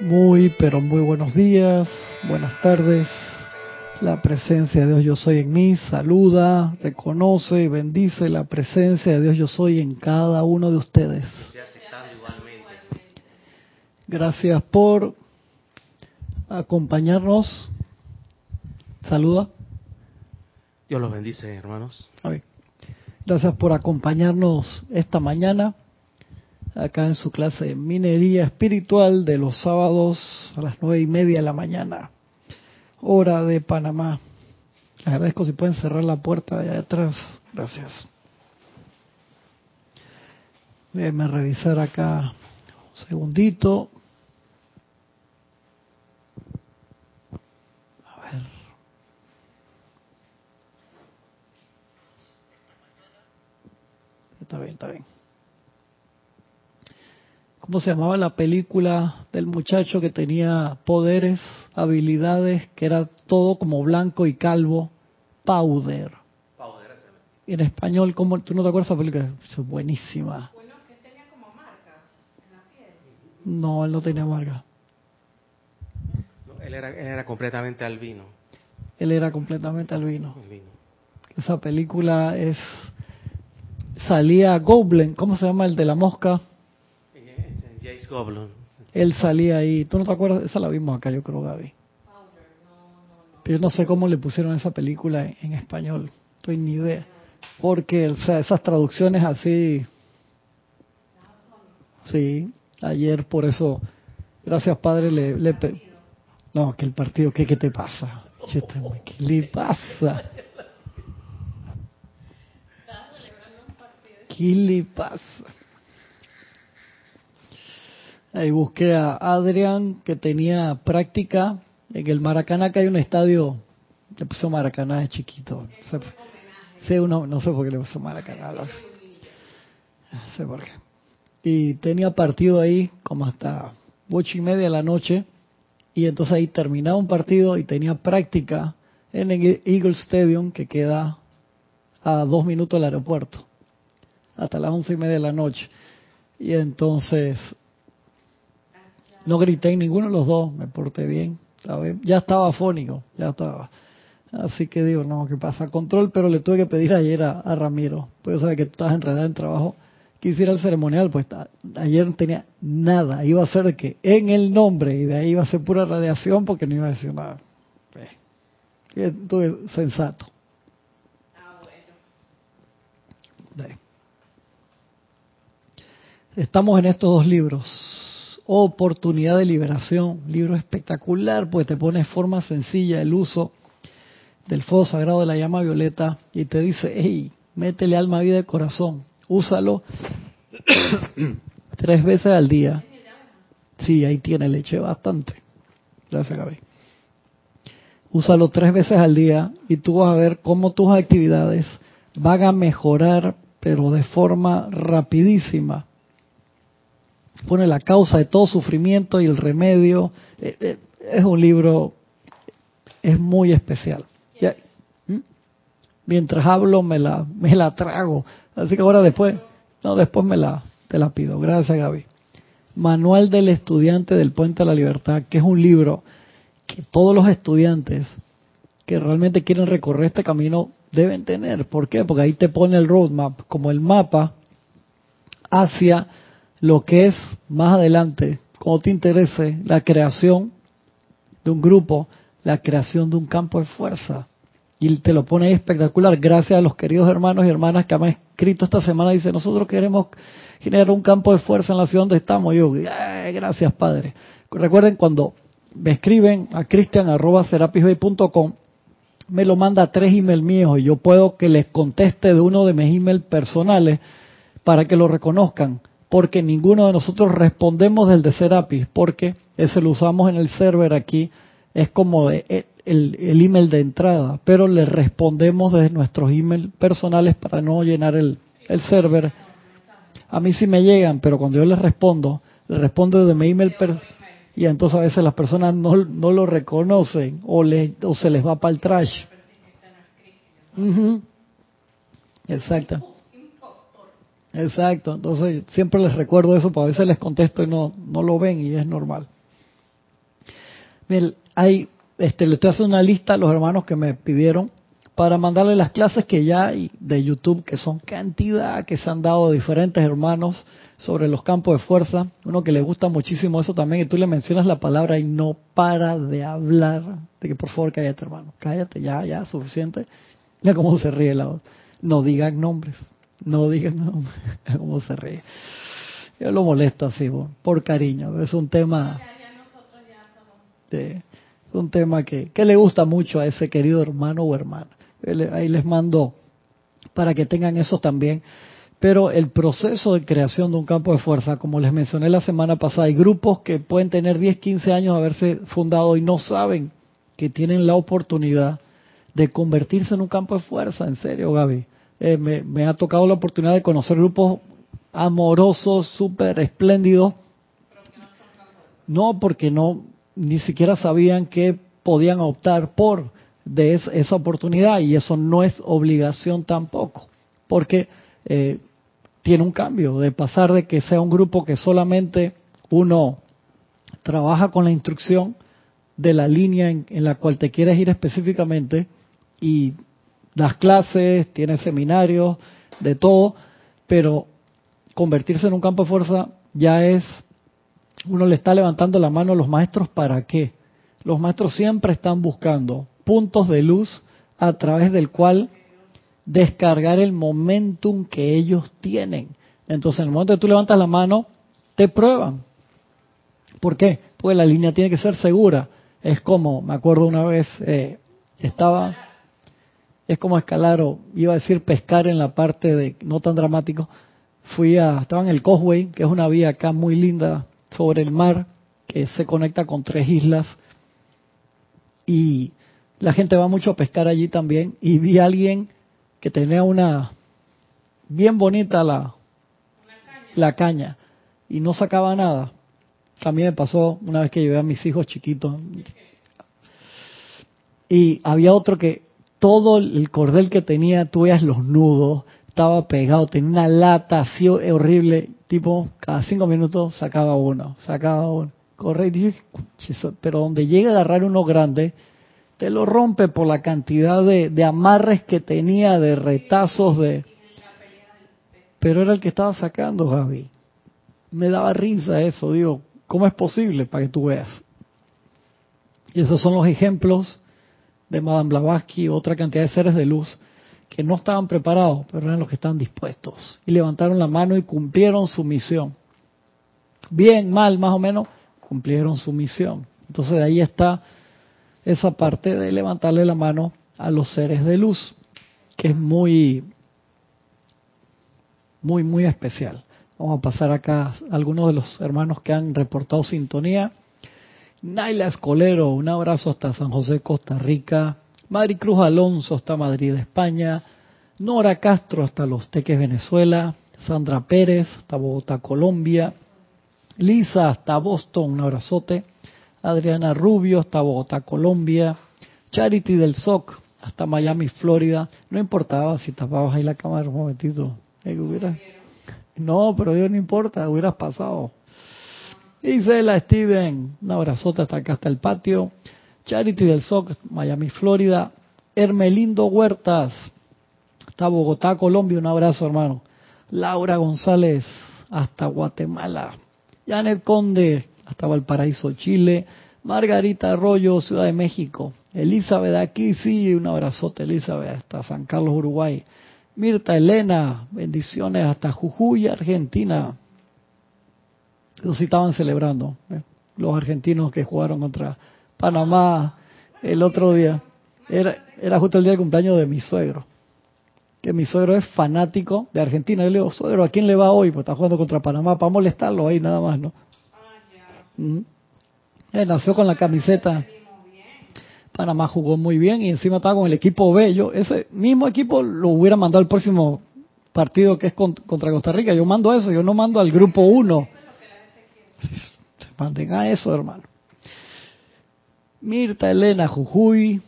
Muy, pero muy buenos días, buenas tardes. La presencia de Dios yo soy en mí saluda, reconoce y bendice la presencia de Dios yo soy en cada uno de ustedes. Gracias por acompañarnos. Saluda. Dios los bendice, hermanos. Gracias por acompañarnos esta mañana acá en su clase de minería espiritual de los sábados a las nueve y media de la mañana, hora de Panamá. Les agradezco si pueden cerrar la puerta allá atrás. Gracias. Déjenme revisar acá un segundito. A ver. Está bien, está bien. ¿Cómo se llamaba la película del muchacho que tenía poderes, habilidades, que era todo como blanco y calvo? Powder. Powder en español, ¿cómo, ¿tú no te acuerdas de esa película? Es buenísima. Bueno, que tenía como marcas en la piel. No, él no tenía marcas. él, era, él era completamente albino. Él era completamente albino. albino. Esa película es... Salía Goblin, ¿cómo se llama el de la mosca? Él salía ahí. ¿Tú no te acuerdas? Esa la vimos acá, yo creo, Gaby. Yo no sé cómo le pusieron esa película en, español. No ni idea. Porque, o sea, esas traducciones así. Sí, ayer por eso. Gracias, padre. Le, le no, que el partido, ¿qué, qué te pasa? ¿Qué le pasa? ¿Qué le pasa? Ahí busqué a Adrián, que tenía práctica en el Maracaná, que hay un estadio, le puso Maracaná, es chiquito. Sí, uno, no sé por qué le puso Maracaná. No sé por qué. Y tenía partido ahí como hasta ocho y media de la noche. Y entonces ahí terminaba un partido y tenía práctica en el Eagle Stadium, que queda a dos minutos del aeropuerto, hasta las once y media de la noche. Y entonces no grité en ninguno de los dos, me porté bien. Ya estaba afónico, ya estaba. Así que digo, no, ¿qué pasa? Control, pero le tuve que pedir ayer a, Ramiro, pues sabe que tú estás enredado en trabajo, que hiciera el ceremonial, pues ayer no tenía nada, iba a ser que en el nombre, y de ahí iba a ser pura radiación porque no iba a decir nada. Estuve sensato. Ah, bueno. Estamos en estos dos libros, Oportunidad de Liberación, libro espectacular, pues te pone forma sencilla el uso del fuego sagrado de la llama violeta y te dice, hey, métele alma, vida y corazón, úsalo tres veces al día. Sí, ahí tiene leche bastante. Gracias, Gaby. Úsalo tres veces al día y tú vas a ver cómo tus actividades van a mejorar, pero de forma rapidísima pone la causa de todo sufrimiento y el remedio. Eh, eh, es un libro, es muy especial. ¿Mm? Mientras hablo me la, me la trago. Así que ahora después, no, después me la, te la pido. Gracias Gaby. Manual del estudiante del Puente a la Libertad, que es un libro que todos los estudiantes que realmente quieren recorrer este camino deben tener. ¿Por qué? Porque ahí te pone el roadmap como el mapa hacia lo que es más adelante, como te interese, la creación de un grupo, la creación de un campo de fuerza. Y te lo pone espectacular, gracias a los queridos hermanos y hermanas que han escrito esta semana. Dice, nosotros queremos generar un campo de fuerza en la ciudad donde estamos. Yo, gracias Padre. Recuerden cuando me escriben a cristian.com, me lo manda a tres emails míos y yo puedo que les conteste de uno de mis emails personales para que lo reconozcan porque ninguno de nosotros respondemos del de Serapis, porque ese lo usamos en el server aquí, es como el, el, email de entrada, pero le respondemos desde nuestros emails personales para no llenar el, el server. A mí sí me llegan, pero cuando yo les respondo, les respondo desde mi email y entonces a veces las personas no, no lo reconocen o, le, o se les va para el trash. Exacto. Exacto, entonces siempre les recuerdo eso, porque a veces les contesto y no, no lo ven y es normal. hay, este, le estoy haciendo una lista a los hermanos que me pidieron para mandarle las clases que ya hay de YouTube, que son cantidad que se han dado diferentes hermanos sobre los campos de fuerza. Uno que le gusta muchísimo eso también, y tú le mencionas la palabra y no para de hablar. De que por favor cállate, hermano, cállate, ya, ya, suficiente. Mira cómo se ríe la voz. No digan nombres, no digan cómo se ríe. Yo lo molesto así, por cariño. Es un tema. es un tema que, que le gusta mucho a ese querido hermano o hermana. Ahí les mando para que tengan eso también. Pero el proceso de creación de un campo de fuerza, como les mencioné la semana pasada, hay grupos que pueden tener 10, 15 años de haberse fundado y no saben que tienen la oportunidad de convertirse en un campo de fuerza. En serio, Gaby. Eh, me, me, ha tocado la oportunidad de conocer grupos amorosos, súper espléndidos. No, porque no, ni siquiera sabían que podían optar por de esa oportunidad y eso no es obligación tampoco, porque eh, tiene un cambio de pasar de que sea un grupo que solamente uno trabaja con la instrucción de la línea en, la cual te quieres ir específicamente y das clases, tienes seminarios, de todo, pero convertirse en un campo de fuerza ya es, uno le está levantando la mano a los maestros para qué. Los maestros siempre están buscando puntos de luz a través del cual descargar el momentum que ellos tienen. Entonces, en el momento que tú levantas la mano, te prueban. ¿Por qué? Porque la línea tiene que ser segura. Es como, me acuerdo una vez, eh, estaba, es como escalar o iba a decir pescar en la parte de, no tan dramático, fui a, estaba en el Causeway, que es una vía acá muy linda sobre el mar, que se conecta con tres islas, y la gente va mucho a pescar allí también y vi a alguien que tenía una bien bonita la, la caña y no sacaba nada. Mí me pasó una vez que llevé a mis hijos chiquitos. Y había otro que todo el cordel que tenía, tú veías los nudos, estaba pegado, tenía una lata así horrible, tipo cada cinco minutos sacaba uno, sacaba uno. Corre, pero donde llega a agarrar uno grande, te lo rompe por la cantidad de, amarres que tenía, de retazos, de... Pero era el que estaba sacando, Javi. Me daba risa eso, digo, ¿cómo es posible? Para que tú veas. Y esos son los ejemplos de Madame Blavatsky, otra cantidad de seres de luz que no estaban preparados, pero eran los que estaban dispuestos. Y levantaron la mano y cumplieron su misión. Bien, mal, más o menos, cumplieron su misión. Entonces ahí está esa parte de levantarle la mano a los seres de luz, que es muy, muy, muy especial. Vamos a pasar acá a algunos de los hermanos que han reportado sintonía. Naila Escolero, un abrazo hasta San José, Costa Rica. Cruz Alonso hasta Madrid, España. Nora Castro hasta Los Teques, Venezuela. Sandra Pérez hasta Bogotá, Colombia. Lisa hasta Boston, un abrazote. Adriana Rubio hasta Bogotá, Colombia, Charity del SOC hasta Miami, Florida. No importaba si tapabas ahí la cámara un momentito. Eh, no, pero yo no importa, hubieras pasado. Isela Steven, un abrazote hasta acá, hasta el patio. Charity del SOC, Miami, Florida. Hermelindo Huertas, hasta Bogotá, Colombia, un abrazo hermano. Laura González, hasta Guatemala. Janet Conde, hasta Valparaíso, Chile. Margarita Arroyo, Ciudad de México. Elizabeth aquí, sí, un abrazote Elizabeth, hasta San Carlos, Uruguay. Mirta Elena, bendiciones hasta Jujuy, Argentina. Sí estaban celebrando, ¿eh? los argentinos que jugaron contra Panamá el otro día. Era, era justo el día de cumpleaños de mi suegro. Que mi suegro es fanático de Argentina. Yo le digo, suegro, ¿a quién le va hoy? Pues está jugando contra Panamá para molestarlo ahí nada más, ¿no? Eh, nació con la camiseta. Panamá jugó muy bien y encima estaba con el equipo B. Yo ese mismo equipo lo hubiera mandado al próximo partido que es contra Costa Rica. Yo mando eso, yo no mando al grupo 1. Se mantenga eso, hermano. Mirta Elena Jujuy,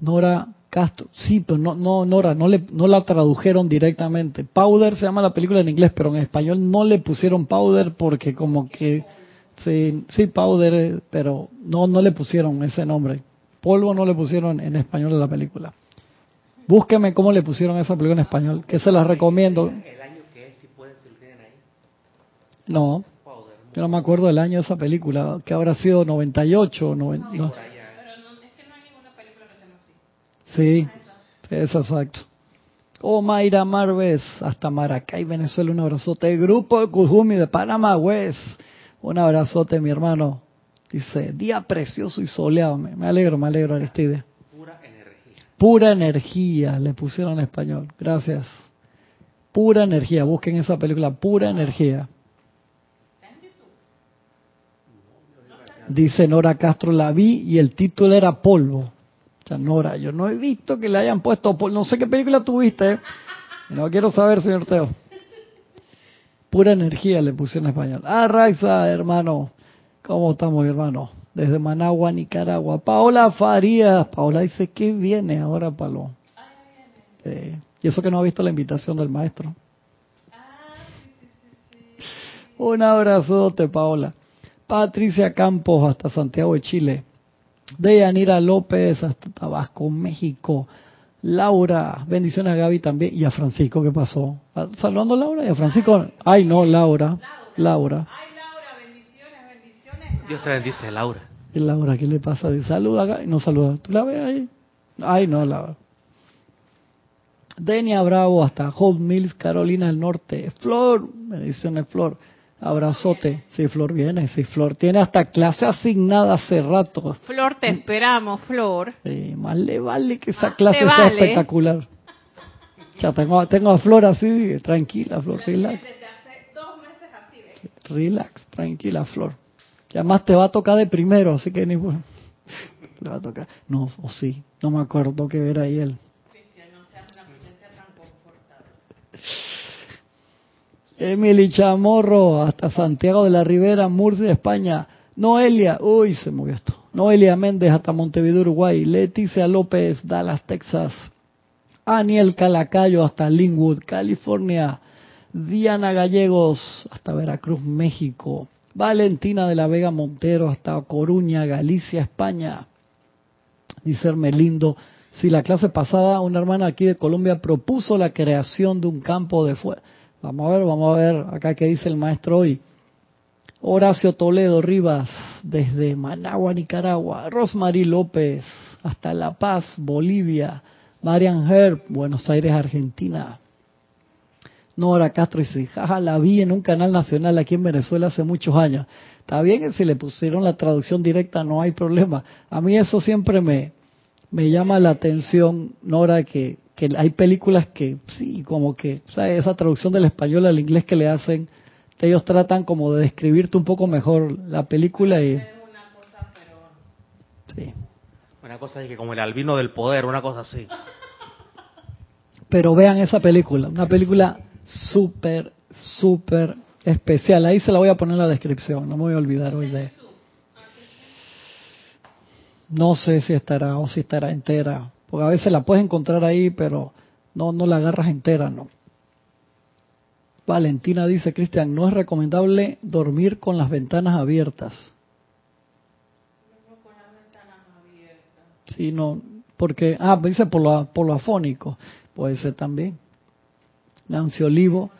Nora Castro. Sí, pero no, no, Nora, no, le, no la tradujeron directamente. Powder se llama la película en inglés, pero en español no le pusieron Powder porque como que Sí, sí, powder, pero no, no le pusieron ese nombre. Polvo no le pusieron en español a la película. Búsqueme cómo le pusieron esa película en español, que se las recomiendo. El año que es, si tienen ahí. No. Yo no me acuerdo del año de esa película, que habrá sido 98, 90, no. Por allá. Pero no, es que no hay ninguna película que se llame así. Sí, eso exacto. Oh, Mayra Marves, hasta Maracay, Venezuela, un abrazote. Grupo de Cujumi de Panamá West, un abrazote, mi hermano. Dice, día precioso y soleado. Me, me alegro, me alegro, Aristide. Pura energía. Pura energía, le pusieron en español. Gracias. Pura energía, busquen esa película, pura energía. Dice Nora Castro, la vi y el título era Polvo. O sea, Nora, yo no he visto que le hayan puesto polvo. No sé qué película tuviste. ¿eh? No quiero saber, señor Teo. Pura energía le puse en español. Ah, Raiza, hermano. ¿Cómo estamos, hermano? Desde Managua, Nicaragua. Paola Farías. Paola dice que viene ahora, Palo. Eh, y eso que no ha visto la invitación del maestro. Un abrazote, Paola. Patricia Campos hasta Santiago de Chile. Deyanira López hasta Tabasco, México. Laura, bendiciones a Gaby también y a Francisco, ¿qué pasó? Ah, Saludando a Laura y a Francisco. Ay, no, Laura. Laura. Ay, Laura, bendiciones, bendiciones. Dios te bendice, Laura. Y Laura, ¿qué le pasa? Dice, saluda no saluda. ¿Tú la ves ahí? Ay, no, Laura. Denia Bravo hasta Hot Mills, Carolina del Norte. Flor, bendiciones, Flor. Abrazote. Sí, Flor viene. Sí, Flor tiene hasta clase asignada hace rato. Flor, te esperamos, Flor. Eh, más le vale que esa Más clase sea espectacular. Ya tengo, tengo a Flor así, tranquila, Flor, relax. Desde hace dos meses así. Relax, tranquila, Flor. Que además te va a tocar de primero, así que ni... Le va a tocar. No, o sí, no me acuerdo que era ahí él. Cristian, no seas una presencia tan confortable. Emily Chamorro, hasta Santiago de la Ribera, Murcia, España. Noelia, uy, se movió esto. Noelia Méndez, hasta Montevideo, Uruguay. Leticia López, Dallas, Texas. Aniel Calacayo, hasta Linwood, California. Diana Gallegos, hasta Veracruz, México. Valentina de la Vega Montero, hasta Coruña, Galicia, España. Dice Hermelindo, si la clase pasada, una hermana aquí de Colombia propuso la creación de un campo de fuego. Vamos a ver, vamos a ver acá qué dice el maestro hoy. Horacio Toledo Rivas, desde Managua, Nicaragua. Rosmarie López, hasta La Paz, Bolivia. Marian Herb, Buenos Aires, Argentina. Nora Castro dice, jaja, la vi en un canal nacional aquí en Venezuela hace muchos años. Está bien que si le pusieron la traducción directa no hay problema. A mí eso siempre me, me llama la atención, Nora, que, que hay películas que sí, como que, o sea, esa traducción del español al inglés que le hacen, ellos tratan como de describirte un poco mejor la película y... Una cosa, pero... Sí. Una cosa es que como el albino del poder, una cosa así. Pero vean esa película, una película súper, súper especial. Ahí se la voy a poner en la descripción, no me voy a olvidar hoy de... No sé si estará o si estará entera, porque a veces la puedes encontrar ahí, pero no, no la agarras entera, no. Valentina dice, Cristian, no es recomendable dormir con las ventanas abiertas. Con las ventanas abiertas. Sí, no, porque, ah, dice por lo, por afónico, puede ser también. Nancy Olivo,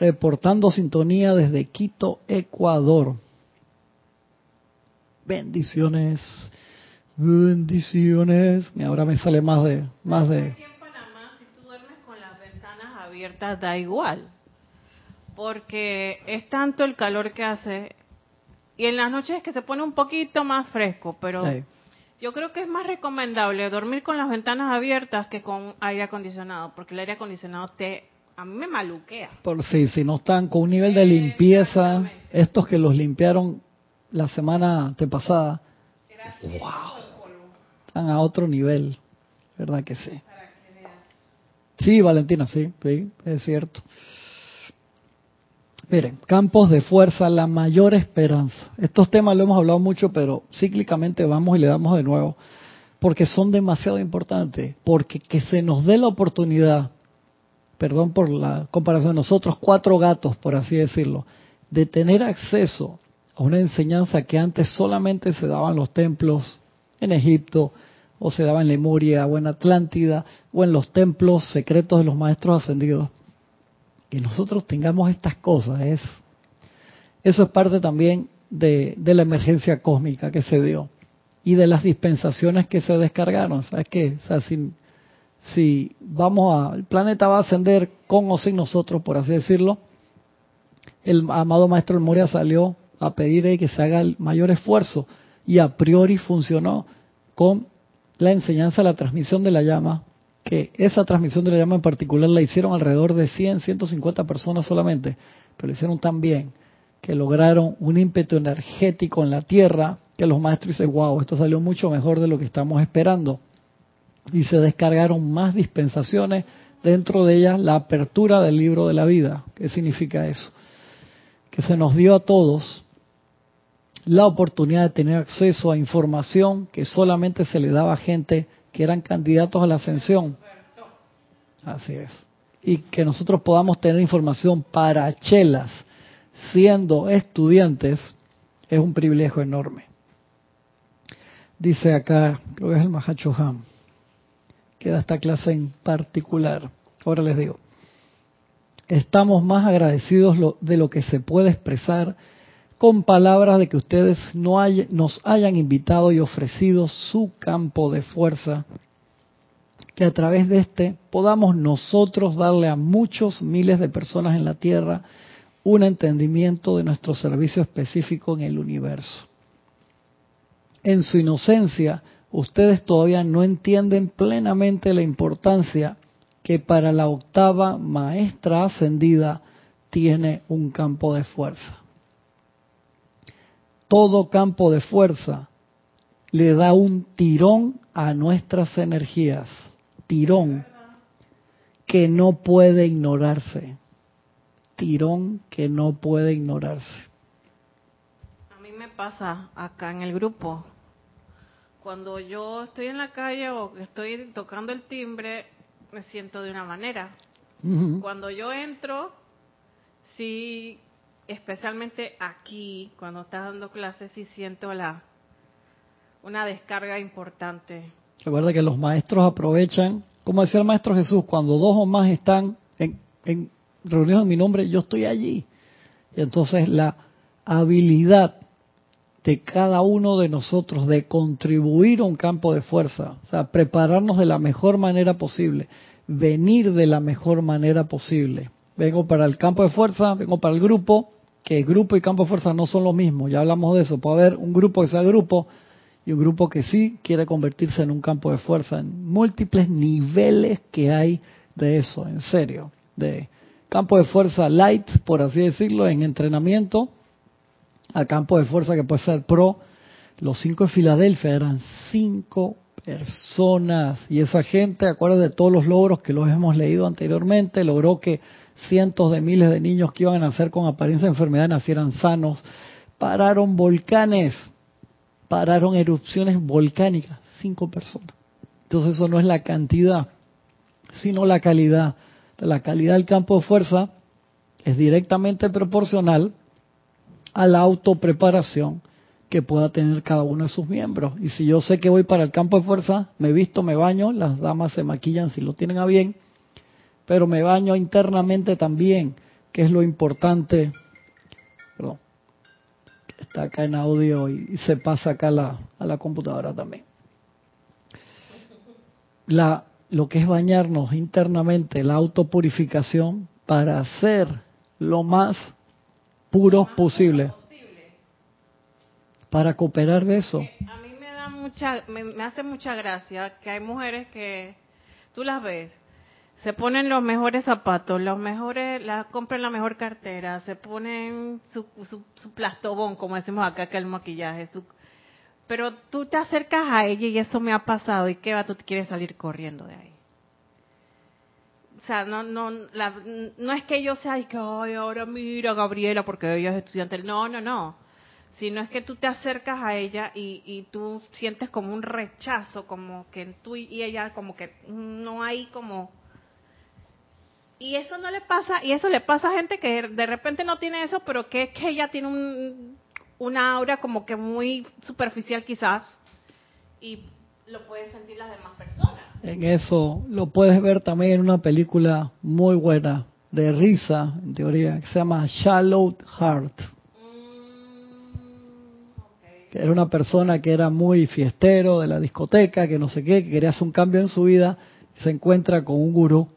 reportando sintonía desde Quito, Ecuador. Bendiciones, bendiciones. Y ahora me sale más de, más de. Aquí en Panamá, si tú duermes con las ventanas abiertas, da igual. Porque es tanto el calor que hace. Y en las noches es que se pone un poquito más fresco, pero Sí. yo creo que es más recomendable dormir con las ventanas abiertas que con aire acondicionado, porque el aire acondicionado te a mí me maluquea. Por si, si no están con un nivel de limpieza, estos que los limpiaron la semana antepasada, wow, a otro nivel, ¿verdad que sí? Sí, Valentina, sí, sí, es cierto. Miren, campos de fuerza, la mayor esperanza. Estos temas lo hemos hablado mucho, pero cíclicamente vamos y le damos de nuevo, porque son demasiado importantes, porque que se nos dé la oportunidad perdón por la comparación, nosotros cuatro gatos, por así decirlo, de tener acceso a una enseñanza que antes solamente se daba en los templos en Egipto, o se daba en Lemuria, o en Atlántida, o en los templos secretos de los maestros ascendidos. Que nosotros tengamos estas cosas, es, eso es parte también de, la emergencia cósmica que se dio y de las dispensaciones que se descargaron. ¿Sabes qué? Si, vamos a, el planeta va a ascender con o sin nosotros, por así decirlo, el amado maestro Moria salió a pedir que se haga el mayor esfuerzo y a priori funcionó con la enseñanza, la transmisión de la llama, que esa transmisión de la llama en particular la hicieron alrededor de 100, 150 personas solamente, pero lo hicieron tan bien que lograron un ímpetu energético en la Tierra que los maestros dicen, wow, esto salió mucho mejor de lo que estamos esperando. Y se descargaron más dispensaciones, dentro de ellas la apertura del libro de la vida. ¿Qué significa eso? Que se nos dio a todos la oportunidad de tener acceso a información que solamente se le daba a gente que eran candidatos a la ascensión. Así es. Y que nosotros podamos tener información para chelas siendo estudiantes es un privilegio enorme. Dice acá, creo que es el Mahacho Ham, que da esta clase en particular. Ahora les digo, estamos más agradecidos de lo que se puede expresar con palabras de que ustedes no nos hayan invitado y ofrecido su campo de fuerza, que a través de este podamos nosotros darle a muchos miles de personas en la Tierra un entendimiento de nuestro servicio específico en el universo. En su inocencia, ustedes todavía no entienden plenamente la importancia que para la octava maestra ascendida tiene un campo de fuerza todo campo de fuerza le da un tirón a nuestras energías, tirón que no puede ignorarse, tirón que no puede ignorarse. A mí me pasa acá en el grupo, cuando yo estoy en la calle o estoy tocando el timbre, me siento de una manera. Cuando yo entro, sí especialmente aquí, cuando estás dando clases, sí siento la una descarga importante. Recuerda que los maestros aprovechan, como decía el maestro Jesús, cuando dos o más están en, en reunidos en mi nombre, yo estoy allí. Y entonces la habilidad de cada uno de nosotros de contribuir a un campo de fuerza, o sea, prepararnos de la mejor manera posible, venir de la mejor manera posible. Vengo para el campo de fuerza, vengo para el grupo, que grupo y campo de fuerza no son lo mismo, ya hablamos de eso, puede haber un grupo que sea grupo y un grupo que sí quiere convertirse en un campo de fuerza, en múltiples niveles que hay de eso, en serio, de campo de fuerza light, por así decirlo, en entrenamiento, a campo de fuerza que puede ser pro. Los cinco de Filadelfia eran cinco personas. Y esa gente, acuérdense de todos los logros que los hemos leído anteriormente, logró que cientos de miles de niños que iban a nacer con apariencia de enfermedad nacieran sanos, pararon volcanes, pararon erupciones volcánicas, cinco personas. Entonces eso no es la cantidad, sino la calidad. La calidad del campo de fuerza es directamente proporcional a la autopreparación que pueda tener cada uno de sus miembros. Y si yo sé que voy para el campo de fuerza, me visto, me baño, las damas se maquillan si lo tienen a bien, pero me baño internamente también, que es lo importante. Perdón, está acá en audio y, se pasa acá la, a la computadora también. La, lo que es bañarnos internamente, la autopurificación, para ser lo más puros posible. Para cooperar de eso. A mí me da mucha, me hace mucha gracia que hay mujeres que tú las ves se ponen los mejores zapatos, los mejores, la, compran la mejor cartera, se ponen su, su, plastobón, como decimos acá, que el maquillaje. pero tú te acercas a ella y eso me ha pasado. ¿Y qué va? Tú quieres salir corriendo de ahí. O sea, no, no, no es que yo sea, que, ay, ahora mira Gabriela porque ella es estudiante. No, no, no. Sino es que tú te acercas a ella y, y tú sientes como un rechazo, como que tú y ella, como que no hay como y eso no le pasa, y eso le pasa a gente que de repente no tiene eso, pero que es que ella tiene un, una aura como que muy superficial quizás y lo pueden sentir las demás personas. En eso lo puedes ver también en una película muy buena de risa, en teoría, que se llama Shallow Heart. Que era una persona que era muy fiestero de la discoteca, que no sé qué, que quería hacer un cambio en su vida, se encuentra con un gurú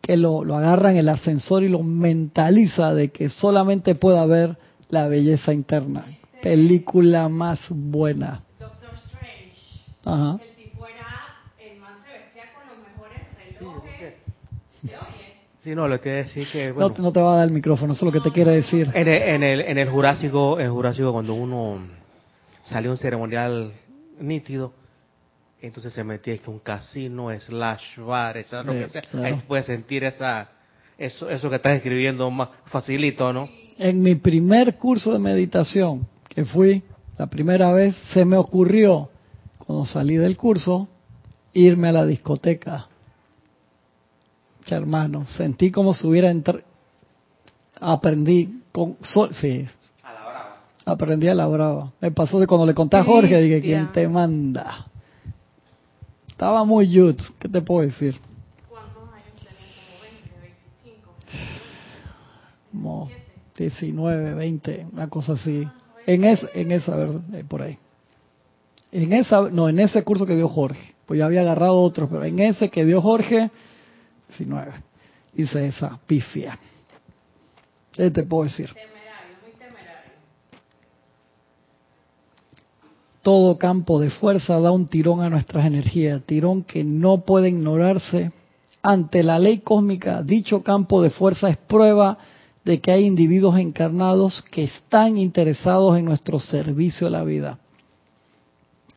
que lo, lo agarra en el ascensor y lo mentaliza de que solamente pueda ver la belleza interna. Película más buena. Doctor Strange. Ajá. El tipo era, el man se vestía con los mejores relojes. ¿Se oye? Sí, no, lo que decir que, No, bueno, te- no te va a dar el micrófono, eso es lo que te quiere decir. en, el, en, el, en el Jurásico, en el Jurásico cuando uno salió un ceremonial nítido, entonces se metía que un casino, slash bar, esa, lo que sea, claro. ahí puedes sentir esa, eso, eso que estás escribiendo más facilito, ¿no? En mi primer curso de meditación que fui, la primera vez, se me ocurrió, cuando salí del curso, irme a la discoteca. Ya, hermano, sentí como si hubiera entrado, aprendí con, sol- sí, A la brava. aprendí a la brava. Me pasó de cuando le conté a Jorge, dije, ¿quién te manda? Estaba muy youth, ¿qué te puedo decir? ¿Cuántos años tenían? Como 20, 25. como 19, 20, una cosa así. En, es, en esa, verdad, eh, por ahí. En esa, no, en ese curso que dio Jorge, pues ya había agarrado otros, pero en ese que dio Jorge, 19. Hice esa pifia. ¿Qué te puedo decir? Todo campo de fuerza da un tirón a nuestras energías, tirón que no puede ignorarse. Ante la ley cósmica, dicho campo de fuerza es prueba de que hay individuos encarnados que están interesados en nuestro servicio a la vida,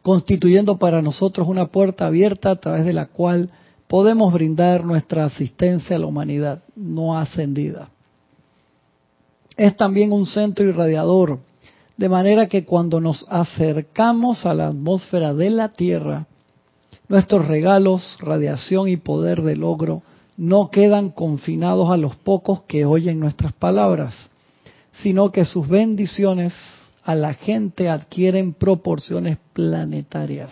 constituyendo para nosotros una puerta abierta a través de la cual podemos brindar nuestra asistencia a la humanidad no ascendida. Es también un centro irradiador, de manera que cuando nos acercamos a la atmósfera de la Tierra, nuestros regalos, radiación y poder de logro no quedan confinados a los pocos que oyen nuestras palabras, sino que sus bendiciones a la gente adquieren proporciones planetarias.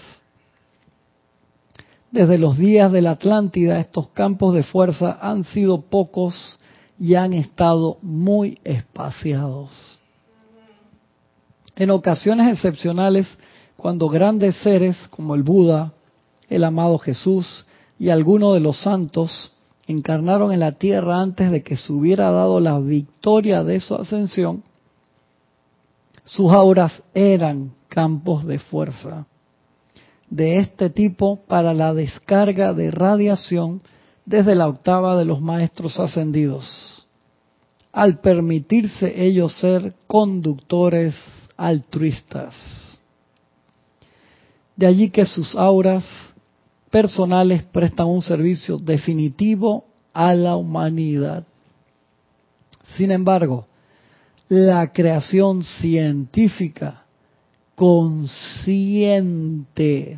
Desde los días de la Atlántida, estos campos de fuerza han sido pocos y han estado muy espaciados. En ocasiones excepcionales, cuando grandes seres como el Buda, el amado Jesús y algunos de los santos encarnaron en la tierra antes de que se hubiera dado la victoria de su ascensión, sus auras eran campos de fuerza de este tipo para la descarga de radiación desde la octava de los maestros ascendidos, al permitirse ellos ser conductores altruistas. De allí que sus auras personales prestan un servicio definitivo a la humanidad. Sin embargo, la creación científica consciente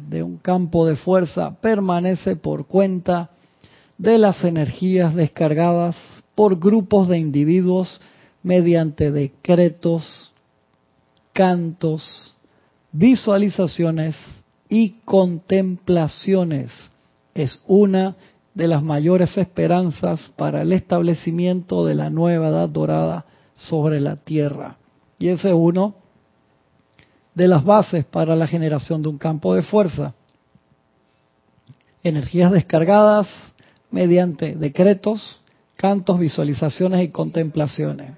de un campo de fuerza permanece por cuenta de las energías descargadas por grupos de individuos mediante decretos, cantos, visualizaciones y contemplaciones. Es una de las mayores esperanzas para el establecimiento de la nueva edad dorada sobre la tierra. Y ese es uno de las bases para la generación de un campo de fuerza. Energías descargadas mediante decretos, cantos, visualizaciones y contemplaciones.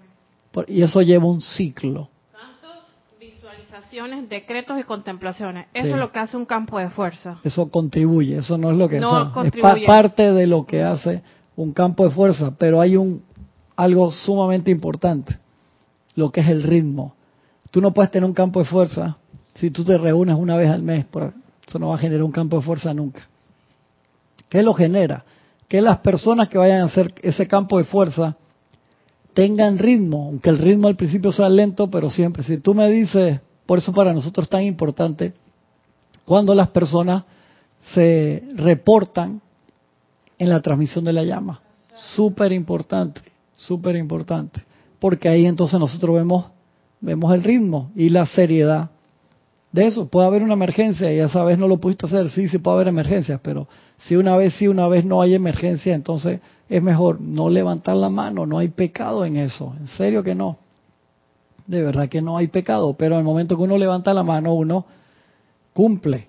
Y eso lleva un ciclo. Decretos y contemplaciones. Eso Sí. es lo que hace un campo de fuerza. Eso contribuye, eso no es lo que No o sea, es pa- contribuye. parte de lo que hace un campo de fuerza, pero hay un algo sumamente importante, lo que es el ritmo. Tú no puedes tener un campo de fuerza si tú te reúnes una vez al mes, por- eso no va a generar un campo de fuerza nunca. ¿Qué lo genera? Que las personas que vayan a hacer ese campo de fuerza tengan ritmo, aunque el ritmo al principio sea lento, pero siempre. Si tú me dices, por eso para nosotros es tan importante, cuando las personas se reportan en la transmisión de la llama. Súper importante, súper importante. Porque ahí entonces nosotros vemos vemos el ritmo y la seriedad de eso. Puede haber una emergencia y esa vez no lo pudiste hacer, sí, sí puede haber emergencias, pero si una vez sí, una vez no hay emergencia, entonces es mejor no levantar la mano, no hay pecado en eso, en serio que no. De verdad que no hay pecado, pero el momento que uno levanta la mano, uno cumple.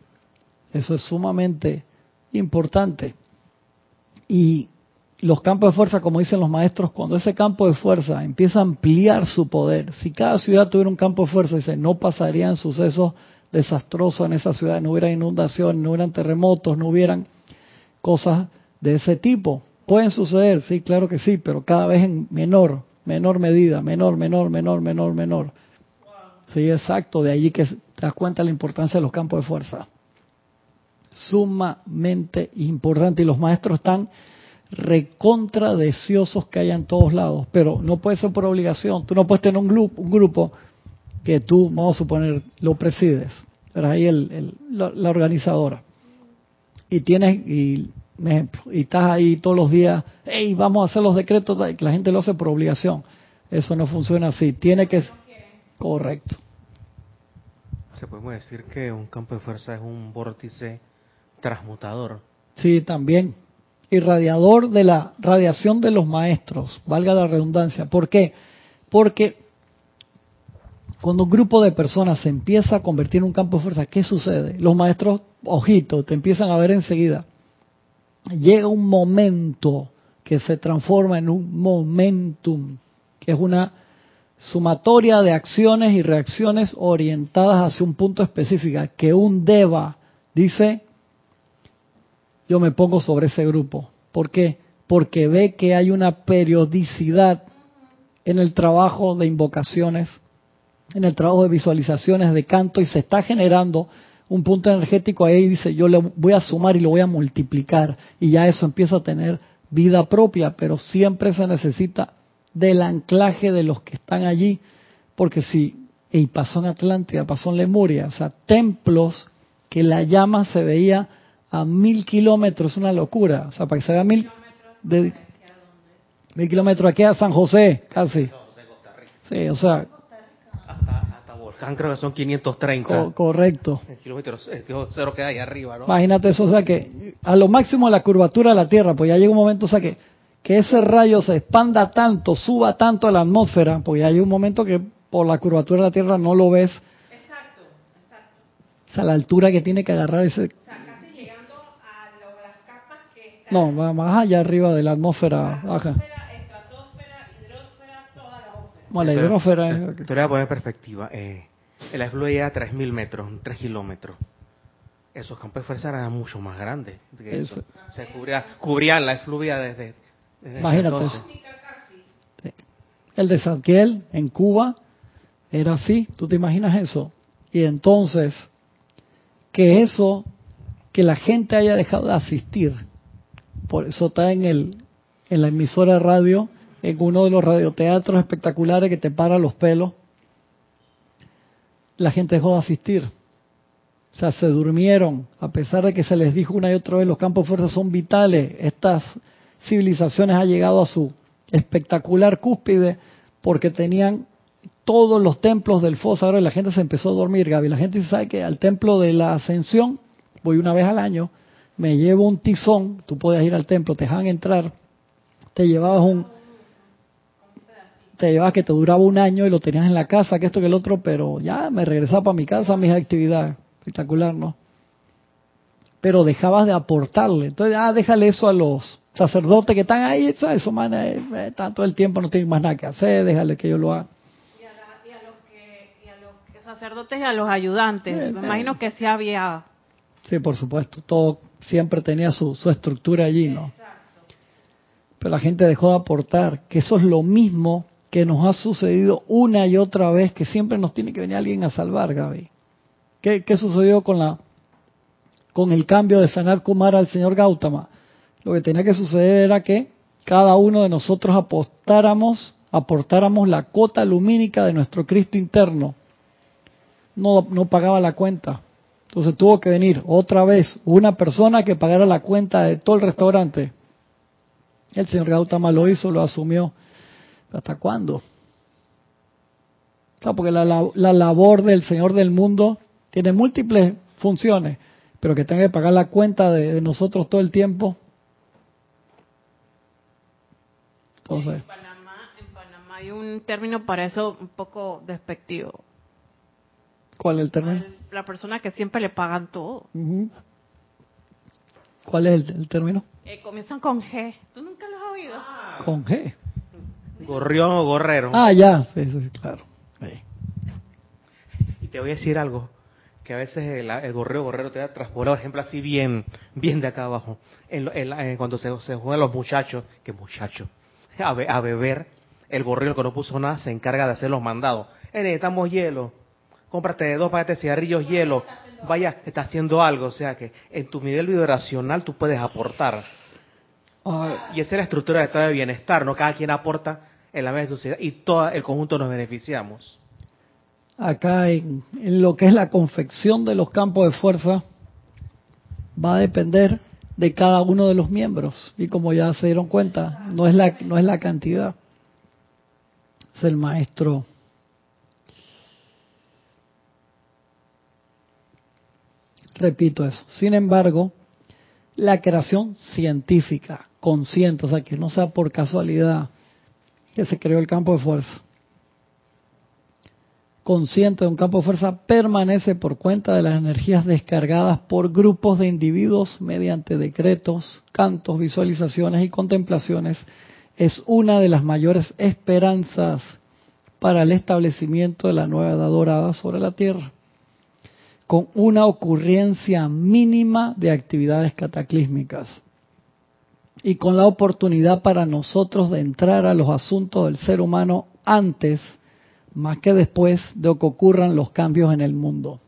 Eso es sumamente importante. Y los campos de fuerza, como dicen los maestros, cuando ese campo de fuerza empieza a ampliar su poder, si cada ciudad tuviera un campo de fuerza, dice, no pasarían sucesos desastrosos en esa ciudad, no hubiera inundación, no hubieran terremotos, no hubieran cosas de ese tipo. Pueden suceder, sí, claro que sí, pero cada vez en menor, menor medida, menor, menor, menor, menor, menor. Sí, exacto, de allí que te das cuenta la importancia de los campos de fuerza. Sumamente importante y los maestros están recontra deseosos que haya en todos lados, pero no puede ser por obligación. Tú no puedes tener un grupo, un grupo que tú, vamos a suponer, lo presides, pero ahí el, la, organizadora. Y tienes, y, y estás ahí todos los días, hey, vamos a hacer los decretos, la gente lo hace por obligación. Eso no funciona así. Tiene que... Correcto. Se podemos decir que un campo de fuerza es un vórtice transmutador. Sí, también irradiador de la radiación de los maestros, valga la redundancia. ¿Por qué? Porque cuando un grupo de personas se empieza a convertir en un campo de fuerza, ¿qué sucede? Los maestros, ojito, te empiezan a ver enseguida. Llega un momento que se transforma en un momentum, que es una sumatoria de acciones y reacciones orientadas hacia un punto específico, que un deva dice yo me pongo sobre ese grupo. ¿Por qué? Porque ve que hay una periodicidad en el trabajo de invocaciones, en el trabajo de visualizaciones, de canto, y se está generando un punto energético ahí y dice, yo le voy a sumar y lo voy a multiplicar, y ya eso empieza a tener vida propia, pero siempre se necesita del anclaje de los que están allí, porque si, y pasó en Atlántida, pasó en Lemuria, o sea, templos que la llama se veía a mil kilómetros, una locura. O sea, para que se vea mil, de, mil kilómetros aquí a San José, casi. Sí, o sea. Creo que son 530. correcto. kilómetros, cero que hay arriba, ¿no? Imagínate eso, o sea que a lo máximo la curvatura de la Tierra, pues ya llega un momento, o sea que, que ese rayo se expanda tanto, suba tanto a la atmósfera, pues ya hay un momento que por la curvatura de la Tierra no lo ves. Exacto, exacto. O sea, la altura que tiene que agarrar ese no, más allá arriba de la atmósfera baja. Bueno, la hidrosfera es... Te, voy a poner perspectiva. Eh, el efluve llega a 3.000 metros, 3 kilómetros. Esos campos de fuerza eran mucho más grandes. Se cubría, cubrían la efluvia desde... Imagínate eso. El de Sanquiel, en Cuba, era así. ¿Tú te imaginas eso? Y entonces, que eso, que la gente haya dejado de asistir por eso está en, el, en la emisora de radio, en uno de los radioteatros espectaculares que te para los pelos. La gente dejó de asistir. O sea, se durmieron, a pesar de que se les dijo una y otra vez, los campos de fuerza son vitales. Estas civilizaciones han llegado a su espectacular cúspide porque tenían todos los templos del foso. Ahora la gente se empezó a dormir, Gaby. La gente sabe que al templo de la ascensión voy una vez al año me llevo un tizón, tú puedes ir al templo, te dejan entrar, te llevabas un, te llevabas que te duraba un año y lo tenías en la casa, que esto que el otro, pero ya me regresaba para mi casa a mis actividades, espectacular, ¿no? Pero dejabas de aportarle, entonces, ah, déjale eso a los sacerdotes que están ahí, ¿sabes? Eso, man, eh, eh, están todo el tiempo, no tienen más nada que hacer, déjale que yo lo haga. Y a, los, que, y a los sacerdotes y a los ayudantes, eh, me imagino que sí había... Sí, por supuesto, todo siempre tenía su, su estructura allí, ¿no? Pero la gente dejó de aportar, que eso es lo mismo que nos ha sucedido una y otra vez, que siempre nos tiene que venir alguien a salvar, Gaby. ¿Qué, qué sucedió con la con el cambio de Sanat Kumar al señor Gautama? Lo que tenía que suceder era que cada uno de nosotros apostáramos, aportáramos la cuota lumínica de nuestro Cristo interno. No, no pagaba la cuenta. Entonces tuvo que venir otra vez una persona que pagara la cuenta de todo el restaurante. El señor Gautama lo hizo, lo asumió. ¿Hasta cuándo? porque la, la, labor del Señor del mundo tiene múltiples funciones, pero que tenga que pagar la cuenta de, nosotros todo el tiempo. Entonces. En Panamá, en Panamá hay un término para eso un poco despectivo. ¿Cuál es el término? La persona que siempre le pagan todo. ¿Cuál es el, término? Eh, comienzan con G. ¿Tú nunca lo has oído? Con G. Gorrión o gorrero. Ah, ya, sí, sí, claro. Y te voy a decir algo, que a veces el, gorreo gorrero te da transportado, por ejemplo, así bien, bien de acá abajo. En, cuando se, se, juegan los muchachos, que muchachos, a, a, beber, el gorrero que no puso nada se encarga de hacer los mandados. Eh, necesitamos hielo, cómprate dos paquetes de cigarrillos, hielo, vaya, está haciendo algo, o sea que en tu nivel vibracional tú puedes aportar. Y esa es la estructura del estado de bienestar, ¿no? Cada quien aporta en la misma sociedad y todo el conjunto nos beneficiamos. Acá en, lo que es la confección de los campos de fuerza va a depender de cada uno de los miembros y como ya se dieron cuenta, no es la no es la cantidad. Es el maestro Repito eso. Sin embargo, la creación científica, consciente, o sea, que no sea por casualidad que se creó el campo de fuerza, consciente de un campo de fuerza, permanece por cuenta de las energías descargadas por grupos de individuos mediante decretos, cantos, visualizaciones y contemplaciones, es una de las mayores esperanzas para el establecimiento de la nueva edad dorada sobre la Tierra con una ocurrencia mínima de actividades cataclísmicas y con la oportunidad para nosotros de entrar a los asuntos del ser humano antes, más que después de que ocurran los cambios en el mundo.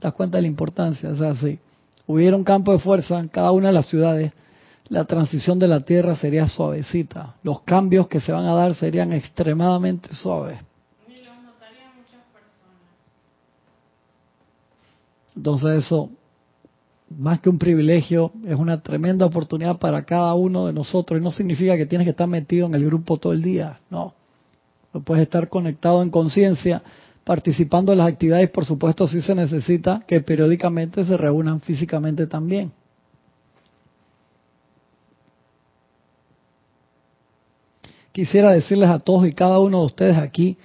¿Te das cuenta de la importancia? O sea, si hubiera un campo de fuerza en cada una de las ciudades, la transición de la Tierra sería suavecita. Los cambios que se van a dar serían extremadamente suaves. Entonces eso, más que un privilegio, es una tremenda oportunidad para cada uno de nosotros. Y no significa que tienes que estar metido en el grupo todo el día, no. Puedes estar conectado en conciencia, participando en las actividades, por supuesto, si se necesita que periódicamente se reúnan físicamente también. Quisiera decirles a todos y cada uno de ustedes aquí,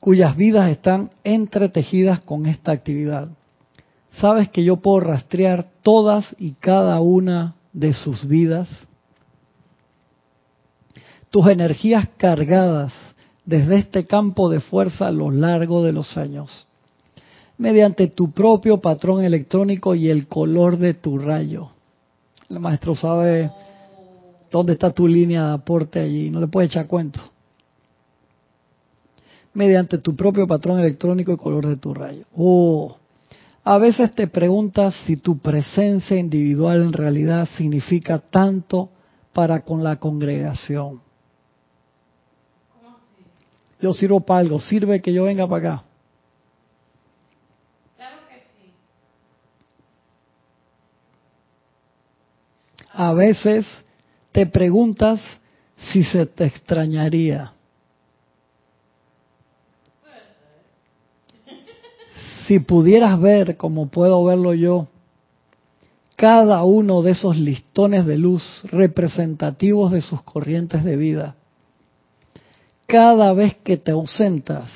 cuyas vidas están entretejidas con esta actividad, ¿Sabes que yo puedo rastrear todas y cada una de sus vidas? Tus energías cargadas desde este campo de fuerza a lo largo de los años, mediante tu propio patrón electrónico y el color de tu rayo. El maestro sabe dónde está tu línea de aporte allí, no le puede echar cuento. Mediante tu propio patrón electrónico y color de tu rayo. Oh, a veces te preguntas si tu presencia individual en realidad significa tanto para con la congregación. Yo sirvo para algo, sirve que yo venga para acá. Claro que sí. A veces te preguntas si se te extrañaría. Si pudieras ver como puedo verlo yo, cada uno de esos listones de luz representativos de sus corrientes de vida, cada vez que te ausentas,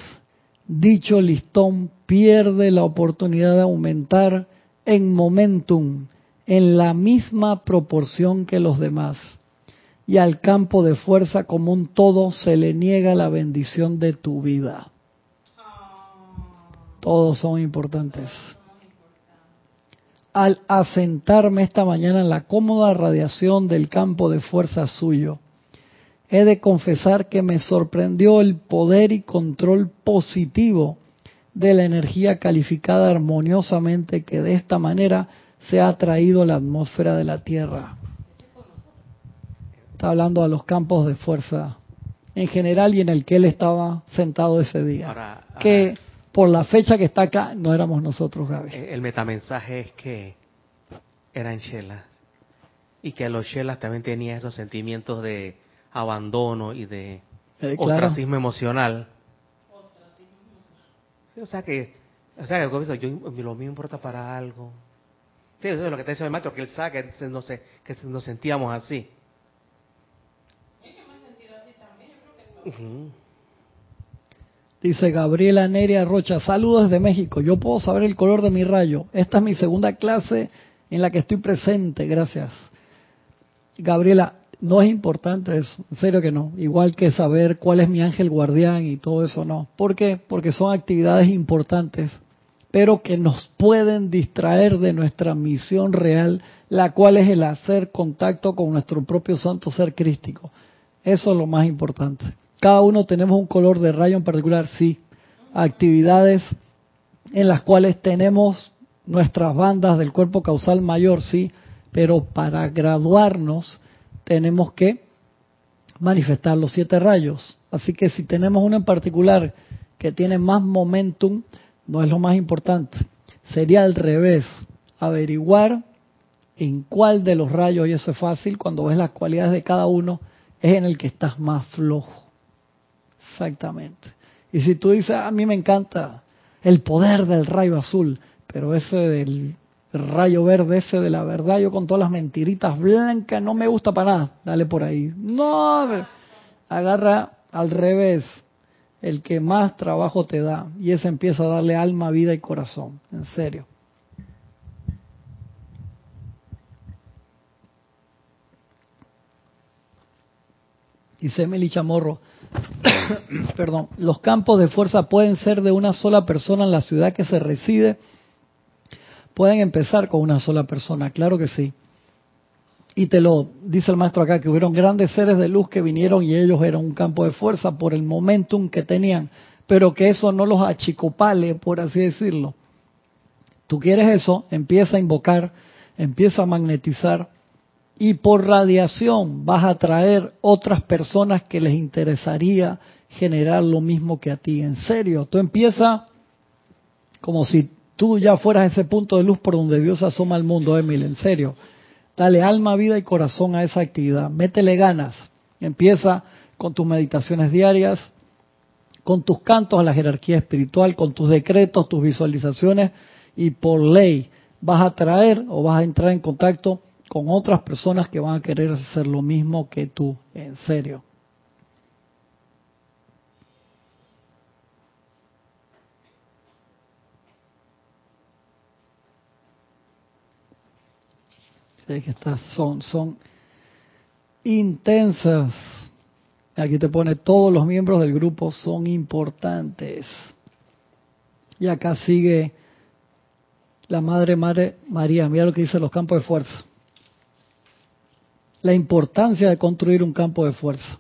dicho listón pierde la oportunidad de aumentar en momentum, en la misma proporción que los demás. Y al campo de fuerza como un todo se le niega la bendición de tu vida. Todos son importantes. Al asentarme esta mañana en la cómoda radiación del campo de fuerza suyo, he de confesar que me sorprendió el poder y control positivo de la energía calificada armoniosamente que de esta manera se ha traído a la atmósfera de la Tierra. Está hablando a los campos de fuerza en general y en el que él estaba sentado ese día. que por la fecha que está acá, no éramos nosotros, Gaby. Eh, el metamensaje es que eran chelas y que los chelas también tenían esos sentimientos de abandono y de eh, ostracismo emocional. o sea que, o sea que yo, lo mío importa para algo. Sí, eso es lo que te dice el maestro, que él sabe que, no sé, que nos sentíamos así. Dice Gabriela Neria Rocha, saludos desde México. Yo puedo saber el color de mi rayo. Esta es mi segunda clase en la que estoy presente. Gracias. Gabriela, no es importante eso, en serio que no. Igual que saber cuál es mi ángel guardián y todo eso, no. ¿Por qué? Porque son actividades importantes, pero que nos pueden distraer de nuestra misión real, la cual es el hacer contacto con nuestro propio santo ser crístico. Eso es lo más importante. Cada uno tenemos un color de rayo en particular, sí. Actividades en las cuales tenemos nuestras bandas del cuerpo causal mayor, sí, pero para graduarnos tenemos que manifestar los siete rayos. Así que si tenemos uno en particular que tiene más momentum, no es lo más importante. Sería al revés, averiguar en cuál de los rayos, y eso es fácil, cuando ves las cualidades de cada uno, es en el que estás más flojo. Exactamente. Y si tú dices, a mí me encanta el poder del rayo azul, pero ese del rayo verde, ese de la verdad, yo con todas las mentiritas blancas, no me gusta para nada, dale por ahí. No, agarra al revés, el que más trabajo te da, y ese empieza a darle alma, vida y corazón, en serio. Dice Meli Chamorro, perdón, los campos de fuerza pueden ser de una sola persona en la ciudad que se reside. Pueden empezar con una sola persona, claro que sí. Y te lo dice el maestro acá, que hubieron grandes seres de luz que vinieron y ellos eran un campo de fuerza por el momentum que tenían, pero que eso no los achicopale, por así decirlo. Tú quieres eso, empieza a invocar, empieza a magnetizar y por radiación vas a atraer otras personas que les interesaría generar lo mismo que a ti. En serio, tú empiezas como si tú ya fueras ese punto de luz por donde Dios asoma al mundo, Emil, en serio. Dale alma, vida y corazón a esa actividad. Métele ganas. Empieza con tus meditaciones diarias, con tus cantos a la jerarquía espiritual, con tus decretos, tus visualizaciones y por ley vas a traer o vas a entrar en contacto con otras personas que van a querer hacer lo mismo que tú, en serio. que son, son intensas. Aquí te pone todos los miembros del grupo son importantes. Y acá sigue la Madre Madre María. Mira lo que dice los campos de fuerza la importancia de construir un campo de fuerza.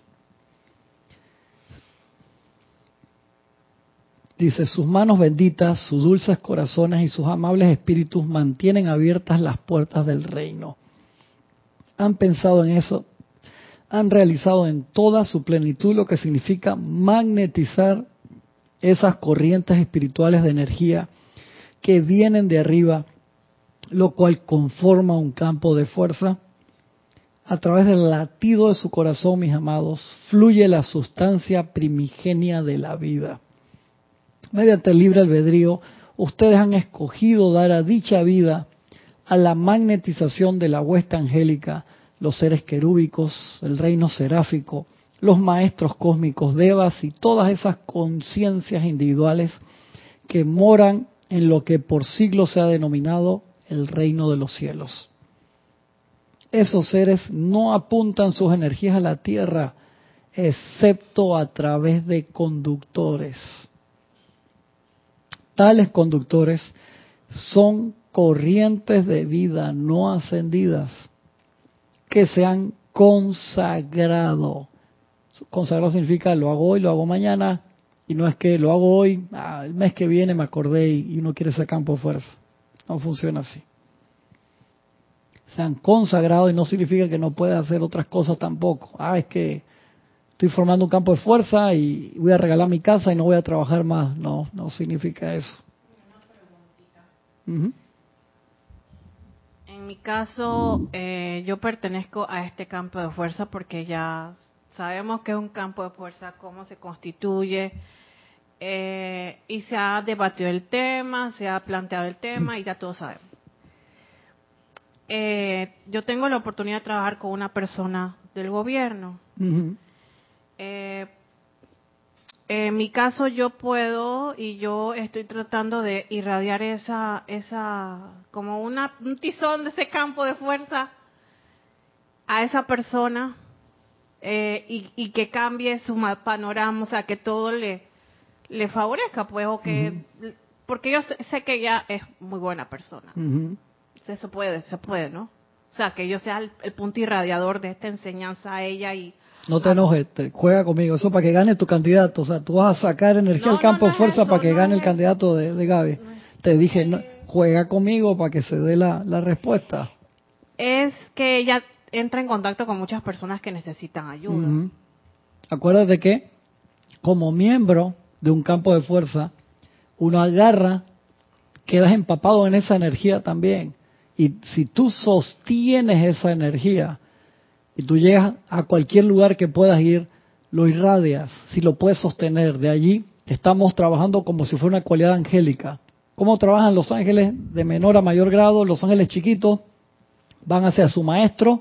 Dice, sus manos benditas, sus dulces corazones y sus amables espíritus mantienen abiertas las puertas del reino. Han pensado en eso, han realizado en toda su plenitud lo que significa magnetizar esas corrientes espirituales de energía que vienen de arriba, lo cual conforma un campo de fuerza a través del latido de su corazón, mis amados, fluye la sustancia primigenia de la vida. Mediante el libre albedrío, ustedes han escogido dar a dicha vida a la magnetización de la huesta angélica, los seres querúbicos, el reino seráfico, los maestros cósmicos, devas y todas esas conciencias individuales que moran en lo que por siglos se ha denominado el reino de los cielos esos seres no apuntan sus energías a la Tierra, excepto a través de conductores. Tales conductores son corrientes de vida no ascendidas que se han consagrado. Consagrado significa lo hago hoy, lo hago mañana, y no es que lo hago hoy, ah, el mes que viene me acordé y, uno quiere ese campo de fuerza. No funciona así se han consagrado y no significa que no pueda hacer otras cosas tampoco. Ah, es que estoy formando un campo de fuerza y voy a regalar mi casa y no voy a trabajar más. No, no significa eso. En mi caso, eh, yo pertenezco a este campo de fuerza porque ya sabemos que es un campo de fuerza, cómo se constituye, eh, y se ha debatido el tema, se ha planteado el tema y ya todos sabemos. Eh, yo tengo la oportunidad de trabajar con una persona del gobierno. Eh, en mi caso yo puedo y yo estoy tratando de irradiar esa, esa, como una, un tizón de ese campo de fuerza a esa persona eh, y, que cambie su panorama, o sea, que todo le, le favorezca, pues, o que, porque yo sé, que ella es muy buena persona. Eso puede, se puede, ¿no? O sea, que yo sea el, punto irradiador de esta enseñanza a ella y... No te enojes, juega conmigo, eso para que gane tu candidato, o sea, tú vas a sacar energía al campo de fuerza para que gane el candidato de, de Gaby. te dije, juega conmigo para que se dé la, la respuesta. Es que ella entra en contacto con muchas personas que necesitan ayuda. Acuérdate que como miembro de un campo de fuerza, uno agarra, quedas empapado en esa energía también. Y si tú sostienes esa energía y tú llegas a cualquier lugar que puedas ir, lo irradias, si lo puedes sostener. De allí estamos trabajando como si fuera una cualidad angélica. ¿Cómo trabajan los ángeles de menor a mayor grado? Los ángeles chiquitos van hacia su maestro,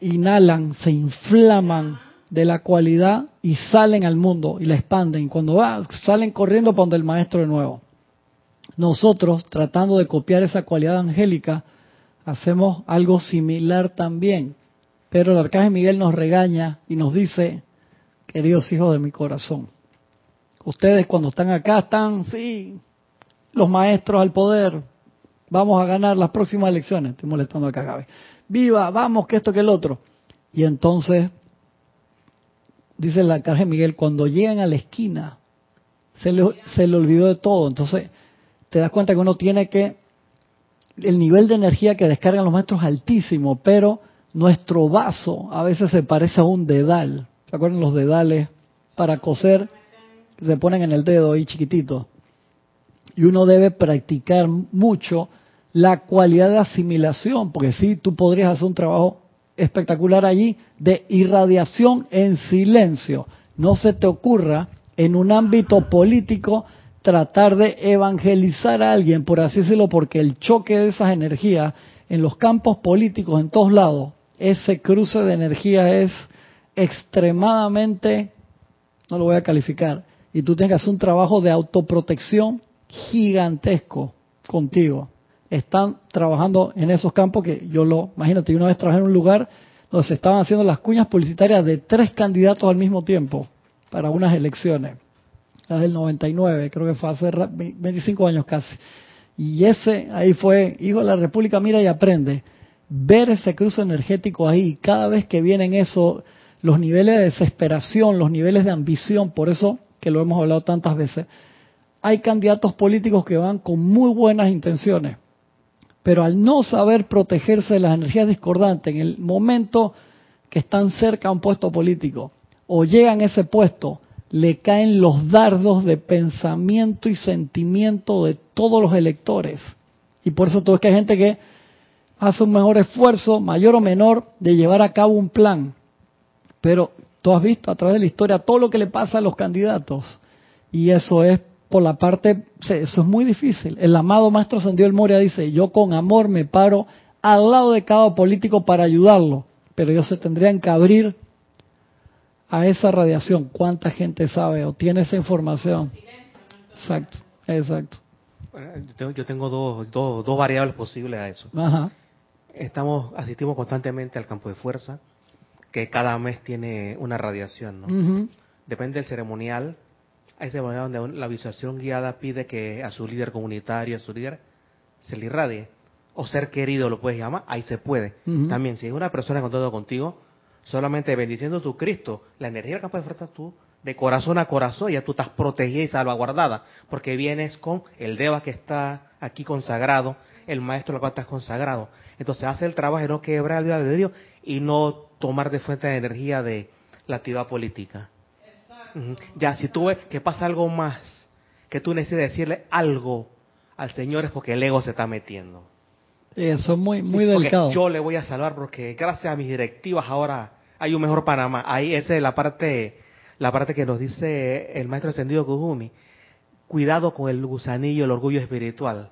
inhalan, se inflaman de la cualidad y salen al mundo y la expanden. Cuando va, salen corriendo para donde el maestro de nuevo. Nosotros, tratando de copiar esa cualidad angélica, hacemos algo similar también. Pero el arcángel Miguel nos regaña y nos dice, queridos hijos de mi corazón, ustedes cuando están acá están, sí, los maestros al poder, vamos a ganar las próximas elecciones. Estoy molestando acá, Gaby. Viva, vamos, que esto, que el otro. Y entonces, dice la Arcángel Miguel, cuando llegan a la esquina, se le, se le olvidó de todo. Entonces, te das cuenta que uno tiene que, el nivel de energía que descargan los maestros es altísimo, pero nuestro vaso a veces se parece a un dedal. ¿Se acuerdan los dedales para coser? Se ponen en el dedo ahí chiquitito y uno debe practicar mucho la cualidad de asimilación, porque sí, tú podrías hacer un trabajo espectacular allí de irradiación en silencio. No se te ocurra en un ámbito político tratar de evangelizar a alguien, por así decirlo, porque el choque de esas energías en los campos políticos en todos lados, ese cruce de energía es extremadamente, no lo voy a calificar, y tú tienes que hacer un trabajo de autoprotección gigantesco contigo. Están trabajando en esos campos que yo lo, imagínate, una vez trabajé en un lugar donde se estaban haciendo las cuñas publicitarias de tres candidatos al mismo tiempo para unas elecciones. Las del 99, creo que fue hace 25 años casi. Y ese ahí fue, hijo de la República, mira y aprende. Ver ese cruce energético ahí, cada vez que vienen eso, los niveles de desesperación, los niveles de ambición, por eso que lo hemos hablado tantas veces, hay candidatos políticos que van con muy buenas intenciones, pero al no saber protegerse de las energías discordantes en el momento que están cerca a un puesto político o llegan a ese puesto, le caen los dardos de pensamiento y sentimiento de todos los electores. Y por eso todo es que hay gente que hace un mejor esfuerzo, mayor o menor, de llevar a cabo un plan. Pero tú has visto a través de la historia todo lo que le pasa a los candidatos. Y eso es por la parte, eso es muy difícil. El amado Maestro Ascendido el Moria dice, yo con amor me paro al lado de cada político para ayudarlo, pero ellos se tendrían que abrir a esa radiación. ¿Cuánta gente sabe o tiene esa información? Exacto, exacto. yo tengo, dos, dos, variables posibles a eso. Estamos, asistimos constantemente al campo de fuerza, que cada mes tiene una radiación, ¿no? Depende del ceremonial, hay momento donde la visualización guiada pide que a su líder comunitario, a su líder, se le irradie. O ser querido lo puedes llamar, ahí se puede. También, si es una persona con todo contigo, solamente bendiciendo tu Cristo, la energía capaz de fuerza tú, de corazón a corazón, ya tú estás protegida y salvaguardada, porque vienes con el Deva que está aquí consagrado, el Maestro lo cual estás consagrado. Entonces hace el trabajo de no quebrar el de Dios y no tomar de fuente de energía de la actividad política. Ya, si tú ves que pasa algo más, que tú necesitas decirle algo al Señor es porque el ego se está metiendo. Eso es muy, muy delicado. Yo le voy a salvar porque gracias a mis directivas ahora hay un mejor Panamá. Ahí esa es la parte la parte que nos dice el maestro ascendido Kuzumi, cuidado con el gusanillo, el orgullo espiritual.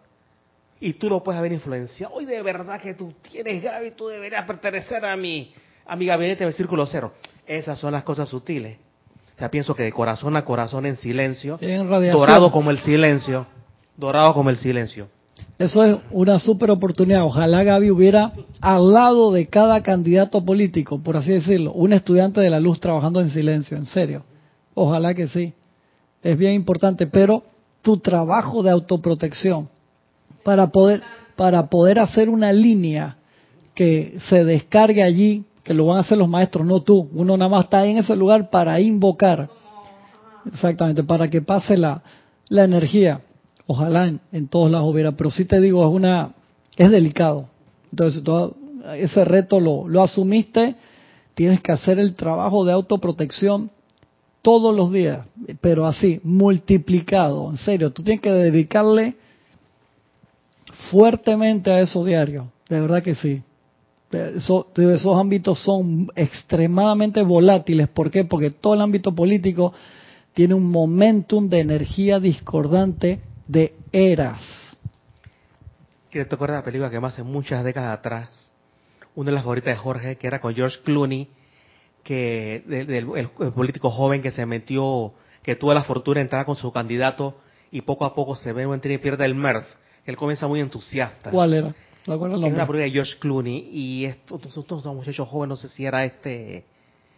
Y tú lo puedes haber influenciado. Hoy de verdad que tú tienes grave y tú deberías pertenecer a mi, a mi gabinete de círculo cero. Esas son las cosas sutiles. O sea, pienso que de corazón a corazón en silencio, dorado como el silencio, dorado como el silencio. Eso es una super oportunidad. Ojalá Gaby hubiera al lado de cada candidato político, por así decirlo, un estudiante de la luz trabajando en silencio, en serio. Ojalá que sí. Es bien importante, pero tu trabajo de autoprotección para poder para poder hacer una línea que se descargue allí que lo van a hacer los maestros, no tú. Uno nada más está en ese lugar para invocar. Exactamente, para que pase la, la energía. Ojalá en, todos lados hubiera, pero sí te digo, es una es delicado. Entonces, ese reto lo, lo asumiste, tienes que hacer el trabajo de autoprotección todos los días, pero así, multiplicado, en serio, tú tienes que dedicarle fuertemente a eso diario, de verdad que sí esos ámbitos son extremadamente volátiles. ¿Por qué? Porque todo el ámbito político tiene un momentum de energía discordante de eras. ¿Quieres te acuerdas de la película que más hace muchas décadas atrás? Una de las favoritas de Jorge, que era con George Clooney, que el, político joven que se metió, que tuvo la fortuna de entrar con su candidato y poco a poco se ve y pierde el MERF. Él comienza muy entusiasta. ¿Cuál era? Es una prueba de George Clooney y estos, estos, muchachos jóvenes, no sé si era este,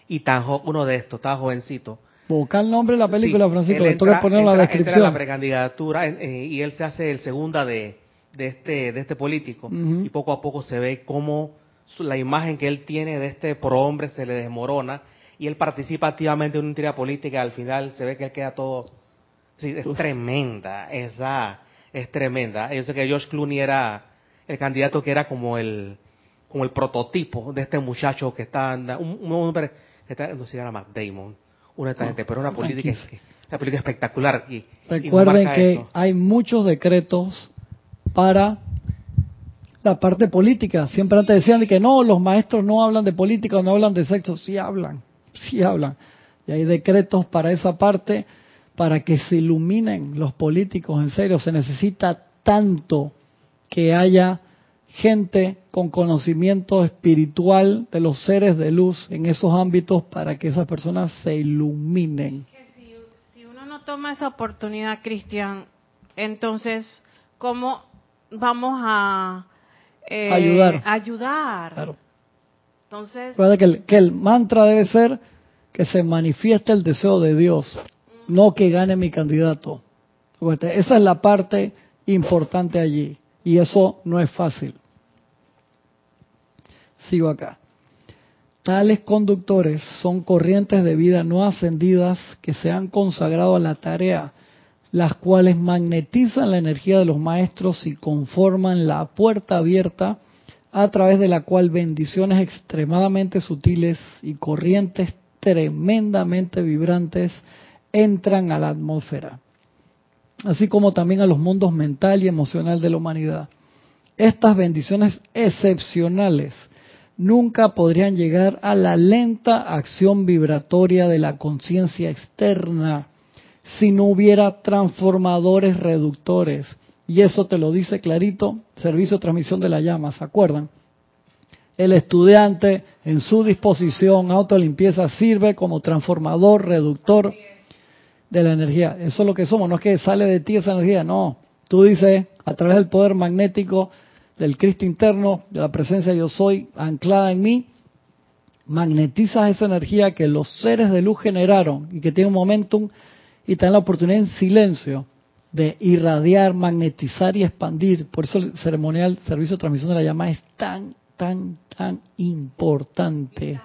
y tan uno de estos, estaba jovencito. Busca el nombre de la película, Francisco, le toca poner la descripción. la precandidatura eh, y él se hace el segunda de, de este de este político. Y poco a poco se ve cómo la imagen que él tiene de este prohombre se le desmorona y él participa activamente en una tira política al final se ve que él queda todo sí, es tremenda esa es tremenda. Yo sé que George Clooney era el candidato que era como el como el prototipo de este muchacho que está un, hombre que está no se llama Matt Damon una gente pero una política una política espectacular y, recuerden que hay muchos decretos para la parte política. Siempre antes decían de que no los maestros no hablan de política no hablan de sexo. Sí hablan sí hablan. Y hay decretos para esa parte para que se iluminen los políticos en serio. Se necesita tanto que haya gente con conocimiento espiritual de los seres de luz en esos ámbitos para que esas personas se iluminen. Si, uno no toma esa oportunidad, Cristian, entonces, ¿cómo vamos a eh, ayudar? ayudar? Claro. Entonces, que el, que el mantra debe ser que se manifieste el deseo de Dios, no que gane mi candidato. Esa es la parte importante allí. Y eso no es fácil. Sigo acá. Tales conductores son corrientes de vida no ascendidas que se han consagrado a la tarea, las cuales magnetizan la energía de los maestros y conforman la puerta abierta a través de la cual bendiciones extremadamente sutiles y corrientes tremendamente vibrantes entran a la atmósfera así como también a los mundos mental y emocional de la humanidad. Estas bendiciones excepcionales nunca podrían llegar a la lenta acción vibratoria de la conciencia externa si no hubiera transformadores reductores. Y eso te lo dice clarito, servicio de transmisión de la llama, ¿se acuerdan? El estudiante en su disposición, autolimpieza, sirve como transformador reductor de la energía. Eso es lo que somos, no es que sale de ti esa energía, no. Tú dices, a través del poder magnético del Cristo interno, de la presencia yo soy anclada en mí, magnetizas esa energía que los seres de luz generaron y que tiene un momentum y te dan la oportunidad en silencio de irradiar, magnetizar y expandir. Por eso el ceremonial servicio de transmisión de la llama es tan, tan, tan importante.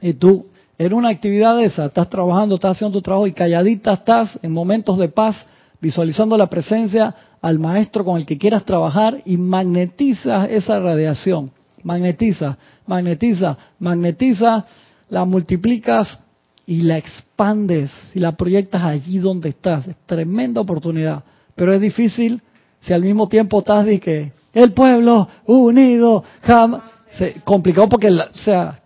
Y tú en una actividad esa, estás trabajando, estás haciendo tu trabajo y calladita estás en momentos de paz, visualizando la presencia al maestro con el que quieras trabajar y magnetizas esa radiación. Magnetiza, magnetiza, magnetiza, la multiplicas y la expandes y la proyectas allí donde estás. Es tremenda oportunidad, pero es difícil si al mismo tiempo estás de que el pueblo unido jamás... complicado porque, o sea,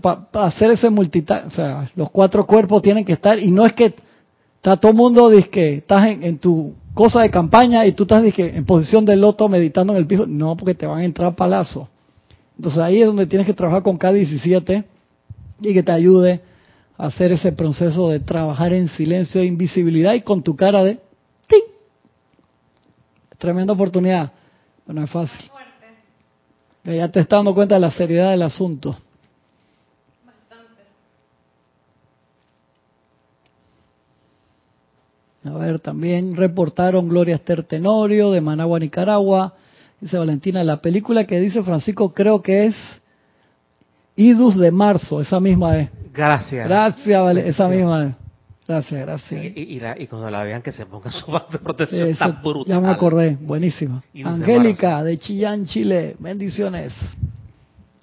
para hacer ese multitask, o sea, los cuatro cuerpos tienen que estar, y no es que está todo el mundo, que estás en, tu cosa de campaña y tú estás en posición de loto meditando en el piso, no, porque te van a entrar palazos. Entonces ahí es donde tienes que trabajar con K17 y que te ayude a hacer ese proceso de trabajar en silencio e invisibilidad y con tu cara de ¡ting! Tremenda oportunidad. Bueno, es fácil. Ya te estás dando cuenta de la seriedad del asunto. A ver, también reportaron Gloria Esther Tenorio de Managua, Nicaragua. Dice Valentina, la película que dice Francisco creo que es Idus de marzo, esa misma es. Gracias. Gracias, vale, esa misma es. Gracias, gracias. Y, cuando la vean que se ponga su de protección Eso, Ya me acordé, buenísima. Angélica de Chillán, Chile, bendiciones.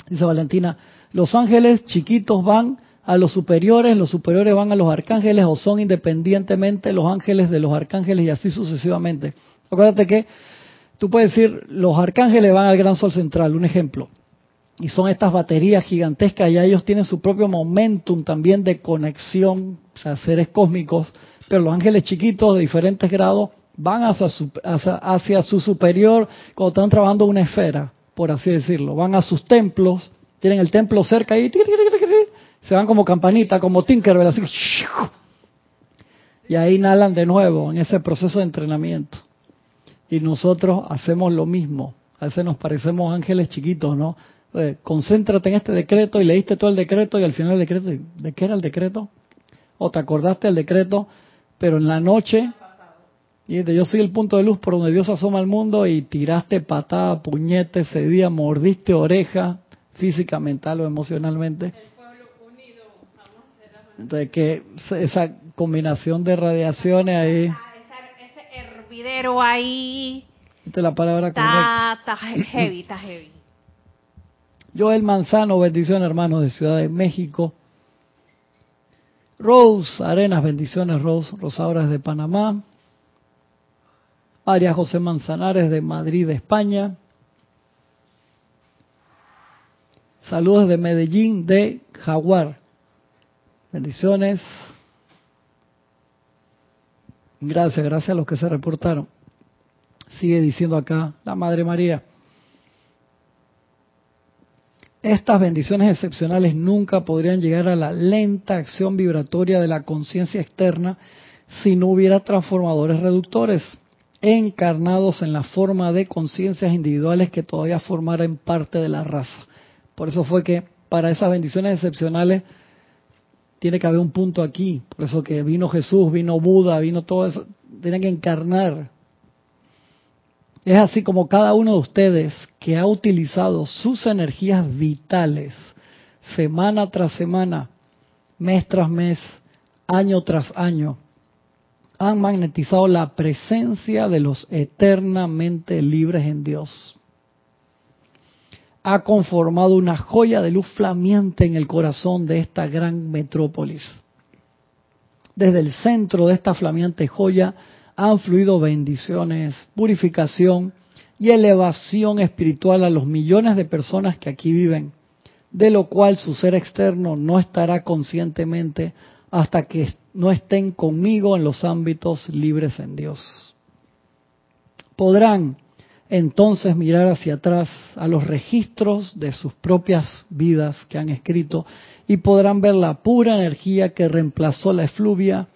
Dice Valentina, los ángeles chiquitos van a los superiores, los superiores van a los arcángeles o son independientemente los ángeles de los arcángeles y así sucesivamente. Acuérdate que tú puedes decir, los arcángeles van al gran sol central, un ejemplo. Y son estas baterías gigantescas y ellos tienen su propio momentum también de conexión, o sea, seres cósmicos, pero los ángeles chiquitos de diferentes grados van hacia su, hacia su superior cuando están trabajando una esfera, por así decirlo. Van a sus templos, tienen el templo cerca y se van como campanita, como Tinkerbell, así. Y ahí inhalan de nuevo en ese proceso de entrenamiento. Y nosotros hacemos lo mismo. A veces nos parecemos ángeles chiquitos, ¿no? Eh, concéntrate en este decreto y leíste todo el decreto y al final el decreto, ¿de qué era el decreto? O te acordaste del decreto, pero en la noche, y yo soy el punto de luz por donde Dios asoma al mundo y tiraste patada, puñete ese día, mordiste oreja, física, mental o emocionalmente. Entonces, que esa combinación de radiaciones ahí. ese hervidero ahí. Esta es la palabra está, Está heavy, está heavy. Joel Manzano, bendiciones hermanos de Ciudad de México. Rose Arenas, bendiciones Rose, Rosaura de Panamá. María José Manzanares de Madrid, España. Saludos de Medellín, de Jaguar. Bendiciones. Gracias, gracias a los que se reportaron. Sigue diciendo acá la Madre María. Estas bendiciones excepcionales nunca podrían llegar a la lenta acción vibratoria de la conciencia externa si no hubiera transformadores reductores encarnados en la forma de conciencias individuales que todavía formaran parte de la raza. Por eso fue que para esas bendiciones excepcionales tiene que haber un punto aquí. Por eso que vino Jesús, vino Buda, vino todo eso. Tienen que encarnar. Es así como cada uno de ustedes que ha utilizado sus energías vitales semana tras semana, mes tras mes, año tras año, han magnetizado la presencia de los eternamente libres en Dios ha conformado una joya de luz flameante en el corazón de esta gran metrópolis. Desde el centro de esta flameante joya han fluido bendiciones, purificación y elevación espiritual a los millones de personas que aquí viven, de lo cual su ser externo no estará conscientemente hasta que no estén conmigo en los ámbitos libres en Dios. Podrán entonces mirar hacia atrás a los registros de sus propias vidas que han escrito y podrán ver la pura energía que reemplazó la efluvia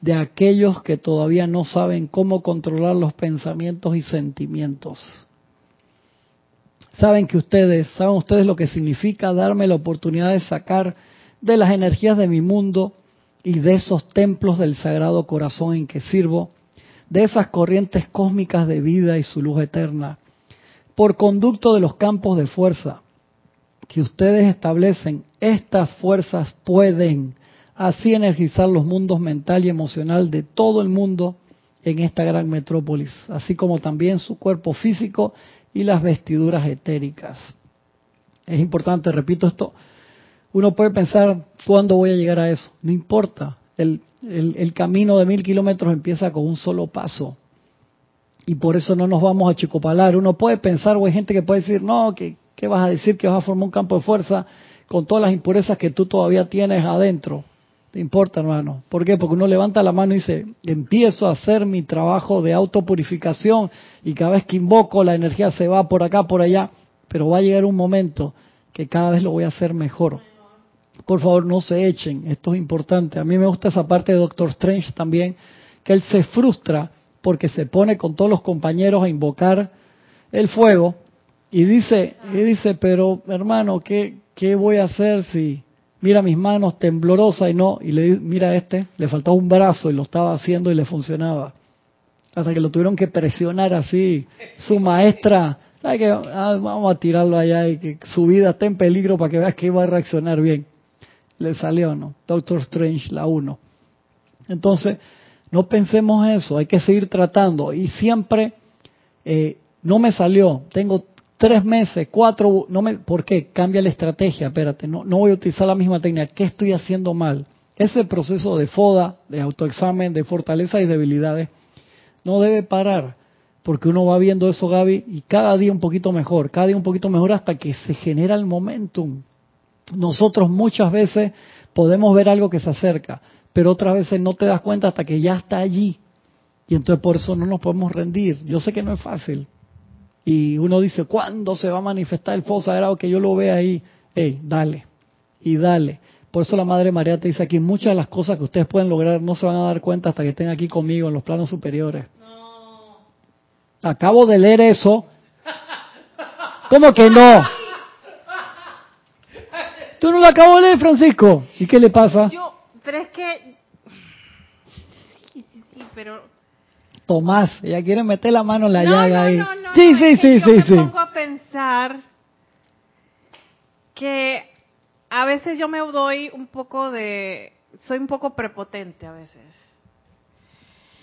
de aquellos que todavía no saben cómo controlar los pensamientos y sentimientos. Saben que ustedes, saben ustedes lo que significa darme la oportunidad de sacar de las energías de mi mundo y de esos templos del Sagrado Corazón en que sirvo de esas corrientes cósmicas de vida y su luz eterna, por conducto de los campos de fuerza que ustedes establecen, estas fuerzas pueden así energizar los mundos mental y emocional de todo el mundo en esta gran metrópolis, así como también su cuerpo físico y las vestiduras etéricas. Es importante, repito esto, uno puede pensar, ¿cuándo voy a llegar a eso? No importa, el, el, camino de mil kilómetros empieza con un solo paso. Y por eso no nos vamos a chicopalar. Uno puede pensar, o hay gente que puede decir, no, que, ¿qué vas a decir? Que vas a formar un campo de fuerza con todas las impurezas que tú todavía tienes adentro. ¿Te importa, hermano? ¿Por qué? Porque uno levanta la mano y dice, empiezo a hacer mi trabajo de autopurificación y cada vez que invoco la energía se va por acá, por allá, pero va a llegar un momento que cada vez lo voy a hacer mejor. Por favor, no se echen, esto es importante. A mí me gusta esa parte de Doctor Strange también, que él se frustra porque se pone con todos los compañeros a invocar el fuego y dice, y dice, pero hermano, ¿qué, qué voy a hacer si mira mis manos temblorosas y no, y le mira este, le faltaba un brazo y lo estaba haciendo y le funcionaba. Hasta que lo tuvieron que presionar así, su maestra, que ah, vamos a tirarlo allá y que su vida esté en peligro para que veas que iba a reaccionar bien. Le salió, ¿no? Doctor Strange, la uno. Entonces, no pensemos eso, hay que seguir tratando. Y siempre, eh, no me salió, tengo tres meses, cuatro, no me, ¿por qué? Cambia la estrategia, espérate, no, no voy a utilizar la misma técnica, ¿qué estoy haciendo mal? Ese proceso de FODA, de autoexamen, de fortaleza y debilidades, no debe parar, porque uno va viendo eso, Gaby, y cada día un poquito mejor, cada día un poquito mejor hasta que se genera el momentum. Nosotros muchas veces podemos ver algo que se acerca, pero otras veces no te das cuenta hasta que ya está allí. Y entonces por eso no nos podemos rendir. Yo sé que no es fácil, y uno dice, ¿cuándo se va a manifestar el fuego sagrado que yo lo vea ahí? Ey, dale, y dale. Por eso la Madre María te dice aquí, muchas de las cosas que ustedes pueden lograr no se van a dar cuenta hasta que estén aquí conmigo en los planos superiores. No. Acabo de leer eso. ¿Cómo que no? ¿Tú no lo acabo de leer, Francisco? ¿Y qué le pasa? Yo, pero es que... Sí, sí, sí, pero Tomás, ella quiere meter la mano en la llaga ahí. No, no, sí, sí, sí, sí, sí. Me pongo a pensar que a veces yo me doy un poco de, soy un poco prepotente a veces.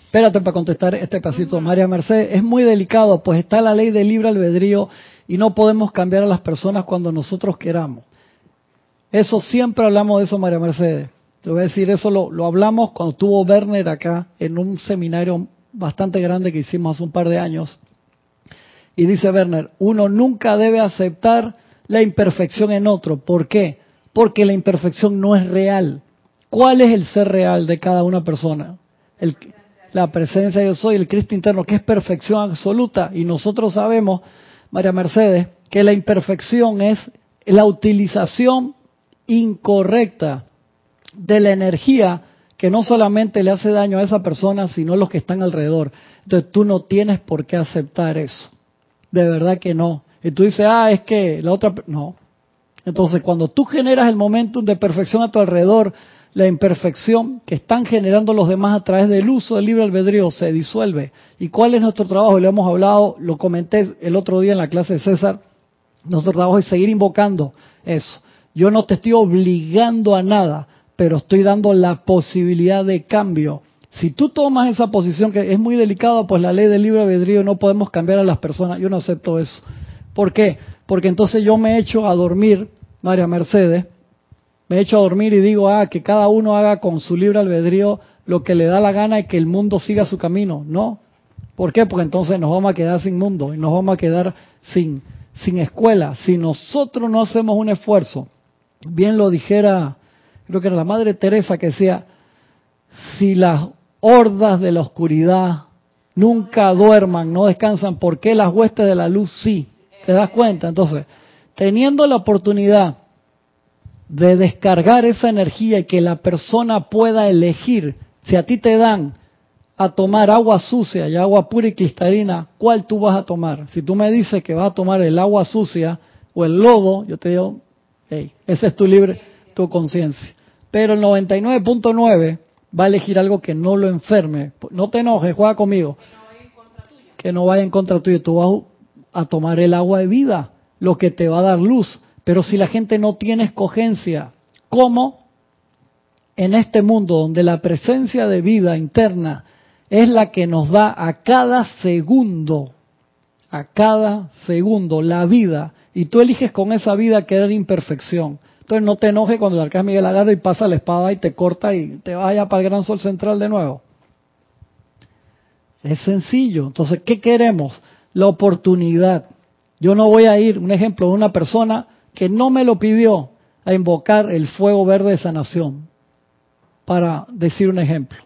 Espérate para contestar este pasito, María Mercedes. Es muy delicado, pues está la ley del libre albedrío y no podemos cambiar a las personas cuando nosotros queramos. Eso siempre hablamos de eso, María Mercedes. Te voy a decir, eso lo, lo hablamos cuando estuvo Werner acá en un seminario bastante grande que hicimos hace un par de años. Y dice Werner, uno nunca debe aceptar la imperfección en otro. ¿Por qué? Porque la imperfección no es real. ¿Cuál es el ser real de cada una persona? La presencia de yo soy, el Cristo interno, que es perfección absoluta. Y nosotros sabemos, María Mercedes, que la imperfección es la utilización incorrecta de la energía que no solamente le hace daño a esa persona, sino a los que están alrededor. Entonces tú no tienes por qué aceptar eso. De verdad que no. Y tú dices, ah, es que la otra... No. Entonces cuando tú generas el momentum de perfección a tu alrededor, la imperfección que están generando los demás a través del uso del libre albedrío se disuelve. ¿Y cuál es nuestro trabajo? Le hemos hablado, lo comenté el otro día en la clase de César. Nuestro trabajo es seguir invocando eso. Yo no te estoy obligando a nada pero estoy dando la posibilidad de cambio. Si tú tomas esa posición que es muy delicada, pues la ley del libre albedrío no podemos cambiar a las personas. Yo no acepto eso. ¿Por qué? Porque entonces yo me echo a dormir, María Mercedes, me echo a dormir y digo, ah, que cada uno haga con su libre albedrío lo que le da la gana y que el mundo siga su camino. No. ¿Por qué? Porque entonces nos vamos a quedar sin mundo y nos vamos a quedar sin, sin escuela. Si nosotros no hacemos un esfuerzo, bien lo dijera creo que era la Madre Teresa que decía, si las hordas de la oscuridad nunca duerman, no descansan, ¿por qué las huestes de la luz sí? ¿Te das cuenta? Entonces, teniendo la oportunidad de descargar esa energía y que la persona pueda elegir, si a ti te dan a tomar agua sucia y agua pura y cristalina, ¿cuál tú vas a tomar? Si tú me dices que vas a tomar el agua sucia o el lodo, yo te digo, hey, es tu libre, tu conciencia. Pero el 99.9 va a elegir algo que no lo enferme. No te enojes, juega conmigo. Que no vaya en contra tuyo. Tú vas a tomar el agua de vida, lo que te va a dar luz. Pero si la gente no tiene escogencia, ¿cómo en este mundo donde la presencia de vida interna es la que nos da a cada segundo, a cada segundo la vida, y tú eliges con esa vida querer imperfección? Entonces no te enojes cuando el arcángel Miguel agarra y pasa la espada y te corta y te vaya para el gran sol central de nuevo. Es sencillo. Entonces, ¿qué queremos? La oportunidad. Yo no voy a ir, un ejemplo, de una persona que no me lo pidió. a invocar el fuego verde de sanación, para decir un ejemplo.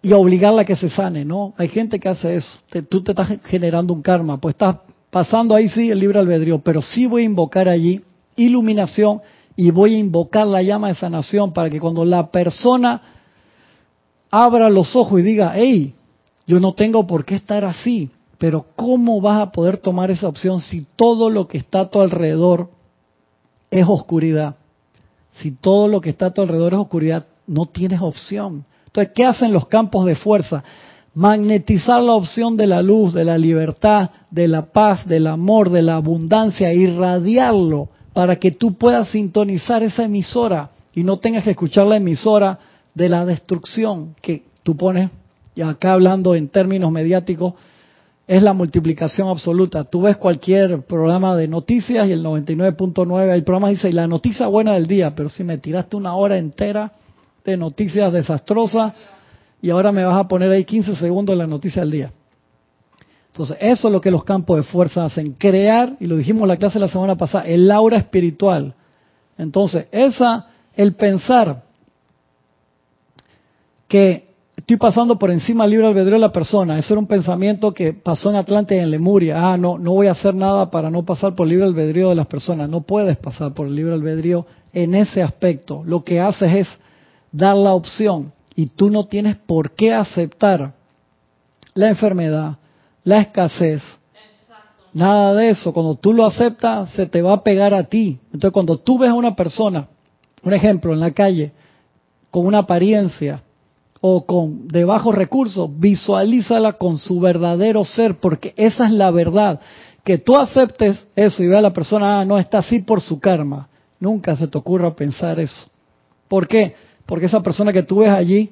Y obligarla a que se sane, ¿no? Hay gente que hace eso. tú te estás generando un karma, pues estás pasando ahí sí el libre albedrío, pero sí voy a invocar allí iluminación y voy a invocar la llama de sanación para que cuando la persona abra los ojos y diga, hey, yo no tengo por qué estar así, pero ¿cómo vas a poder tomar esa opción si todo lo que está a tu alrededor es oscuridad? Si todo lo que está a tu alrededor es oscuridad, no tienes opción. Entonces, ¿qué hacen los campos de fuerza? Magnetizar la opción de la luz, de la libertad, de la paz, del amor, de la abundancia, irradiarlo para que tú puedas sintonizar esa emisora y no tengas que escuchar la emisora de la destrucción que tú pones, y acá hablando en términos mediáticos, es la multiplicación absoluta. Tú ves cualquier programa de noticias y el 99.9, el programa dice, la noticia buena del día, pero si me tiraste una hora entera de noticias desastrosas y ahora me vas a poner ahí 15 segundos la noticia del día. Entonces, eso es lo que los campos de fuerza hacen, crear, y lo dijimos en la clase la semana pasada, el aura espiritual. Entonces, esa, el pensar que estoy pasando por encima del libre albedrío de la persona. Ese era un pensamiento que pasó en Atlante y en Lemuria. Ah, no, no voy a hacer nada para no pasar por el libre albedrío de las personas. No puedes pasar por el libre albedrío en ese aspecto. Lo que haces es dar la opción y tú no tienes por qué aceptar la enfermedad, la escasez, nada de eso. Cuando tú lo aceptas, se te va a pegar a ti. Entonces, cuando tú ves a una persona, un ejemplo, en la calle, con una apariencia, o con de bajos recursos, visualízala con su verdadero ser, porque esa es la verdad. Que tú aceptes eso y veas a la persona, ah, no está así por su karma. Nunca se te ocurra pensar eso. ¿Por qué? Porque esa persona que tú ves allí,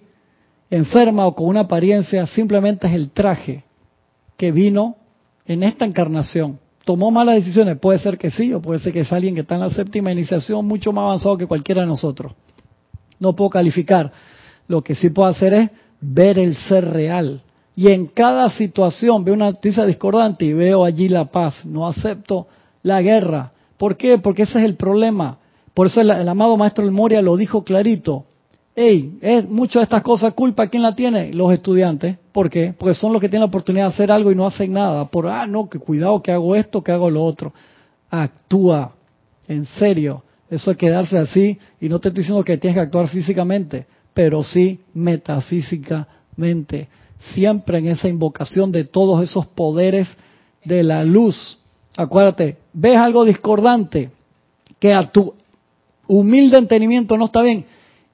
enferma o con una apariencia, simplemente es el traje que vino en esta encarnación. ¿Tomó malas decisiones? Puede ser que sí, o puede ser que es alguien que está en la séptima iniciación mucho más avanzado que cualquiera de nosotros. No puedo calificar lo que sí puedo hacer es ver el ser real. Y en cada situación veo una noticia discordante y veo allí la paz. No acepto la guerra. ¿Por qué? Porque ese es el problema. Por eso el, amado maestro El Moria lo dijo clarito. Hey, es muchas de estas cosas culpa, ¿quién la tiene? Los estudiantes. ¿Por qué? Porque son los que tienen la oportunidad de hacer algo y no hacen nada. Por, ah, no, que cuidado que hago esto, que hago lo otro. Actúa. En serio. Eso es quedarse así y no te estoy diciendo que tienes que actuar físicamente pero sí metafísicamente, siempre en esa invocación de todos esos poderes de la luz. Acuérdate, ves algo discordante que a tu humilde entendimiento no está bien,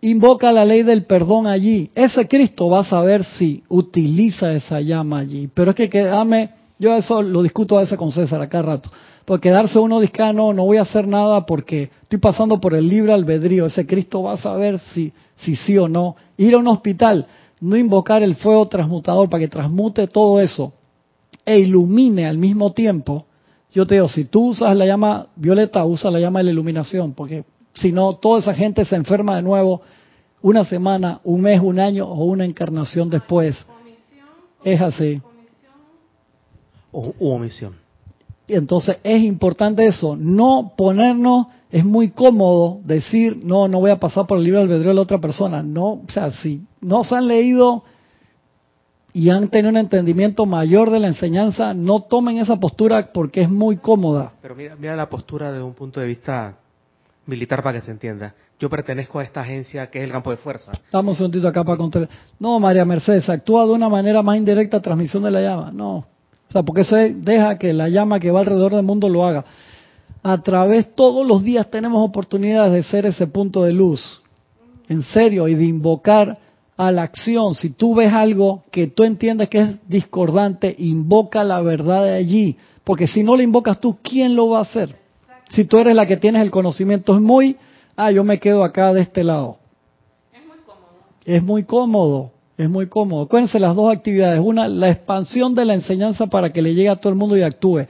invoca la ley del perdón allí. Ese Cristo va a saber si utiliza esa llama allí. Pero es que quedame, yo eso lo discuto a veces con César acá rato. Porque quedarse uno discano, no voy a hacer nada porque estoy pasando por el libre albedrío. Ese Cristo va a saber si si sí o no. Ir a un hospital, no invocar el fuego transmutador para que transmute todo eso e ilumine al mismo tiempo. Yo te digo, si tú usas la llama violeta, usa la llama de la iluminación, porque si no, toda esa gente se enferma de nuevo una semana, un mes, un año o una encarnación después. Es así. O omisión. Y entonces es importante eso, no ponernos es muy cómodo decir, no, no voy a pasar por el libro albedrío de la otra persona. No, o sea, si no se han leído y han tenido un entendimiento mayor de la enseñanza, no tomen esa postura porque es muy cómoda. Pero mira, mira la postura desde un punto de vista militar para que se entienda. Yo pertenezco a esta agencia que es el campo de fuerza. Estamos un acá para contar. No, María Mercedes, actúa de una manera más indirecta transmisión de la llama. No. O sea, porque se deja que la llama que va alrededor del mundo lo haga a través, todos los días tenemos oportunidades de ser ese punto de luz, en serio, y de invocar a la acción. Si tú ves algo que tú entiendes que es discordante, invoca la verdad de allí, porque si no lo invocas tú, ¿quién lo va a hacer? Si tú eres la que tienes el conocimiento, es muy, ah, yo me quedo acá de este lado. Es muy cómodo. Es muy cómodo, es muy cómodo. Acuérdense las dos actividades. Una, la expansión de la enseñanza para que le llegue a todo el mundo y actúe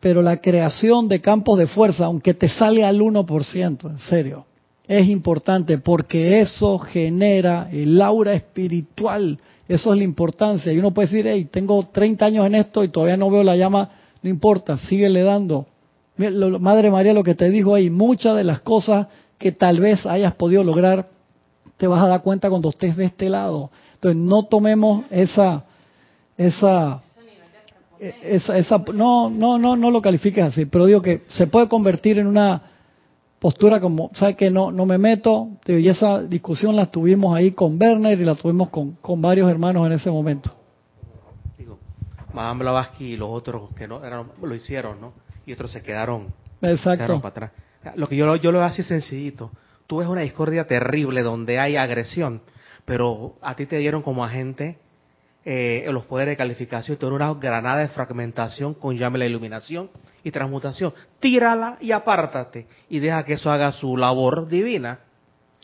pero la creación de campos de fuerza, aunque te sale al 1%, en serio, es importante porque eso genera el aura espiritual. Eso es la importancia. Y uno puede decir, hey, tengo 30 años en esto y todavía no veo la llama, no importa, síguele dando. Madre María lo que te dijo ahí, muchas de las cosas que tal vez hayas podido lograr, te vas a dar cuenta cuando estés de este lado. Entonces no tomemos esa, esa, esa, esa no, no, no, no lo califiques así, pero digo que se puede convertir en una postura como, ¿sabes que No, no me meto, y esa discusión la tuvimos ahí con Werner y la tuvimos con, con varios hermanos en ese momento. Digo, Madame Blavatsky y los otros que no eran, lo hicieron, ¿no? Y otros se quedaron, Exacto. para atrás. Lo que yo, yo lo veo así sencillito. Tú ves una discordia terrible donde hay agresión, pero a ti te dieron como agente eh, los poderes de calificación, tú una granada de fragmentación con llame la iluminación y transmutación. Tírala y apártate y deja que eso haga su labor divina.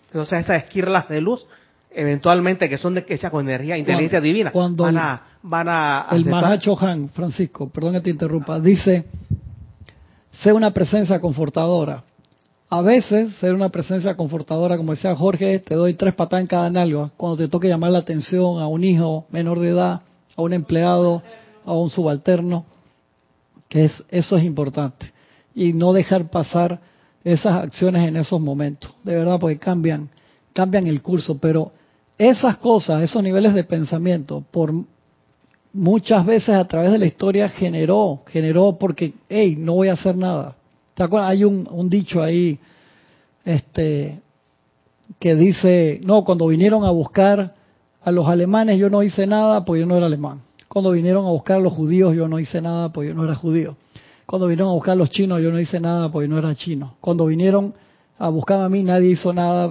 Entonces esas esquirlas de luz, eventualmente que son de que sea con energía, inteligencia divina, cuando van a, van a el Mahacho Han, Francisco, perdón que te interrumpa, dice, sé una presencia confortadora. A veces ser una presencia confortadora, como decía Jorge, te doy tres patadas en cada nalga. Cuando te toque llamar la atención a un hijo menor de edad, a un empleado, a un subalterno, que es eso es importante. Y no dejar pasar esas acciones en esos momentos, de verdad, porque cambian, cambian el curso, pero esas cosas, esos niveles de pensamiento, por muchas veces a través de la historia generó, generó porque, hey, no voy a hacer nada, ¿Te acuerdas? Hay un, dicho ahí este, que dice, no, cuando vinieron a buscar a los alemanes yo no hice nada porque yo no era alemán. Cuando vinieron a buscar a los judíos yo no hice nada porque yo no era judío. Cuando vinieron a buscar a los chinos yo no hice nada porque yo no era chino. Cuando vinieron a buscar a mí nadie hizo nada.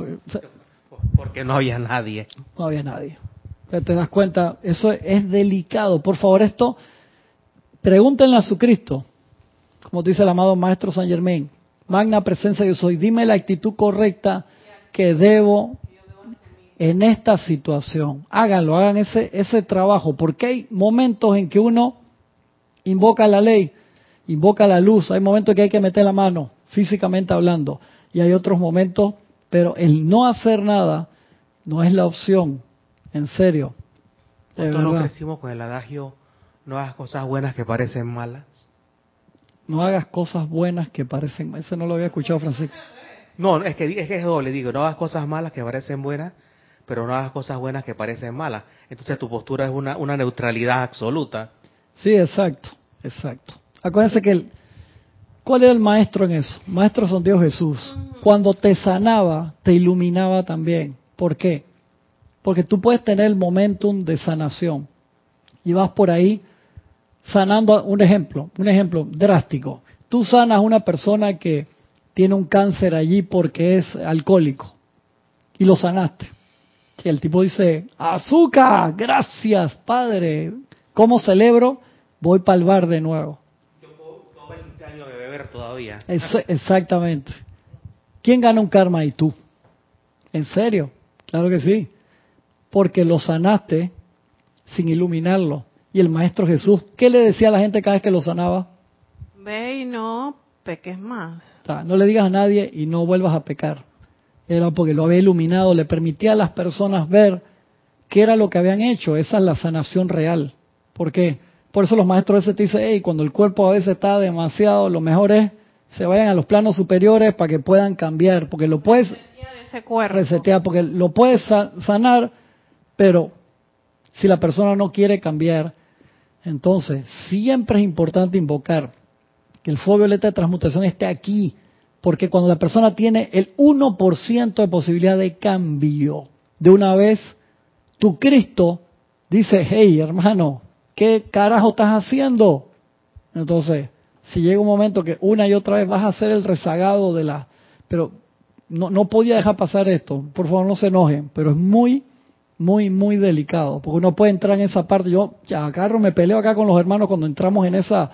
porque no había nadie. No había nadie. Te das cuenta, eso es delicado. Por favor, esto, pregúntenle a su Cristo como dice el amado Maestro San Germain, magna presencia yo soy, dime la actitud correcta que debo en esta situación. Háganlo, hagan ese, ese trabajo, porque hay momentos en que uno invoca la ley, invoca la luz, hay momentos en que hay que meter la mano, físicamente hablando, y hay otros momentos, pero el no hacer nada no es la opción, en serio. Nosotros no crecimos con el adagio, no hagas cosas buenas que parecen malas. No hagas cosas buenas que parecen... Ese no lo había escuchado, Francisco. No, es que, es que es doble, digo, no hagas cosas malas que parecen buenas, pero no hagas cosas buenas que parecen malas. Entonces tu postura es una, una neutralidad absoluta. Sí, exacto, exacto. Acuérdense que el, ¿cuál era el maestro en eso? Maestro son Dios Jesús. Cuando te sanaba, te iluminaba también. ¿Por qué? Porque tú puedes tener el momentum de sanación y vas por ahí sanando un ejemplo, un ejemplo drástico. Tú sanas a una persona que tiene un cáncer allí porque es alcohólico y lo sanaste. Y el tipo dice, azúcar, gracias padre, ¿cómo celebro? Voy para el bar de nuevo. Yo puedo 20 años de beber todavía. exactamente. ¿Quién gana un karma y tú? ¿En serio? Claro que sí. Porque lo sanaste sin iluminarlo. Y el Maestro Jesús, ¿qué le decía a la gente cada vez que lo sanaba? Ve y no peques más. no le digas a nadie y no vuelvas a pecar. Era porque lo había iluminado, le permitía a las personas ver qué era lo que habían hecho. Esa es la sanación real. ¿Por qué? Por eso los maestros a veces te dicen, hey, cuando el cuerpo a veces está demasiado, lo mejor es se vayan a los planos superiores para que puedan cambiar, porque lo puedes resetear, porque lo puedes sanar, pero si la persona no quiere cambiar, entonces, siempre es importante invocar que el fuego violeta de transmutación esté aquí, porque cuando la persona tiene el 1% de posibilidad de cambio, de una vez, tu Cristo dice, hey hermano, ¿qué carajo estás haciendo? Entonces, si llega un momento que una y otra vez vas a ser el rezagado de la... Pero no, no podía dejar pasar esto, por favor no se enojen, pero es muy muy, muy delicado, porque uno puede entrar en esa parte. Yo ya agarro, me peleo acá con los hermanos cuando entramos en esas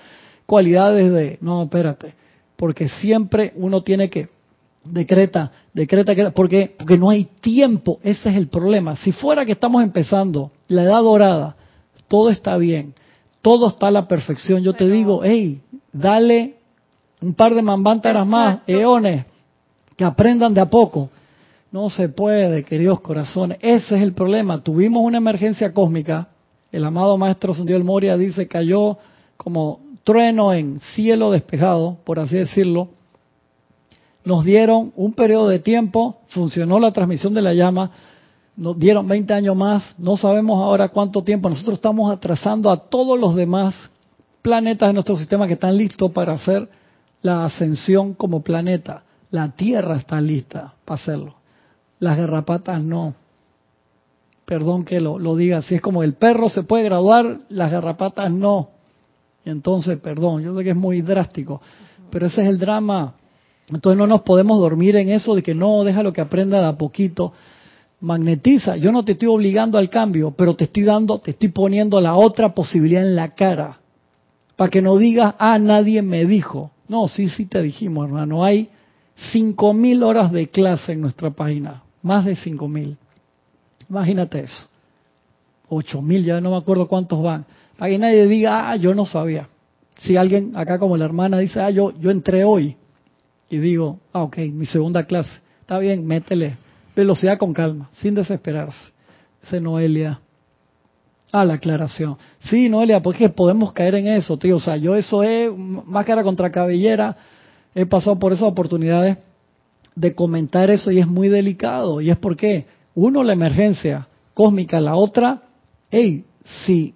cualidades de, no, espérate, porque siempre uno tiene que, decreta, decreta, porque, porque no hay tiempo, ese es el problema. Si fuera que estamos empezando la edad dorada, todo está bien, todo está a la perfección, yo te digo, hey, dale un par de mambantaras más, eones, que aprendan de a poco no se puede, queridos corazones. Ese es el problema. Tuvimos una emergencia cósmica. El amado maestro Sandiel Moria dice cayó como trueno en cielo despejado, por así decirlo, nos dieron un periodo de tiempo, funcionó la transmisión de la llama, nos dieron 20 años más, no sabemos ahora cuánto tiempo, nosotros estamos atrasando a todos los demás planetas de nuestro sistema que están listos para hacer la ascensión como planeta. La Tierra está lista para hacerlo. Las garrapatas no. Perdón que lo, diga así, es como el perro se puede graduar, las garrapatas no. Entonces, perdón, yo sé que es muy drástico, pero ese es el drama. Entonces no nos podemos dormir en eso de que no, deja lo que aprenda de a poquito. Magnetiza, yo no te estoy obligando al cambio, pero te estoy dando, te estoy poniendo la otra posibilidad en la cara. Para que no digas, ah, nadie me dijo. No, sí, sí te dijimos, hermano. Hay cinco mil horas de clase en nuestra página. Más de cinco mil. Imagínate eso. Ocho mil, ya no me acuerdo cuántos van. Para nadie diga, ah, yo no sabía. Si alguien acá como la hermana dice, ah, yo, yo entré hoy. Y digo, ah, ok, mi segunda clase. Está bien, métele. Velocidad con calma, sin desesperarse. Dice Noelia. Ah, la aclaración. Sí, Noelia, porque podemos caer en eso, tío. O sea, yo eso es máscara contra cabellera. He pasado por esas oportunidades de comentar eso y es muy delicado. Y es porque, uno, la emergencia cósmica, la otra, hey, si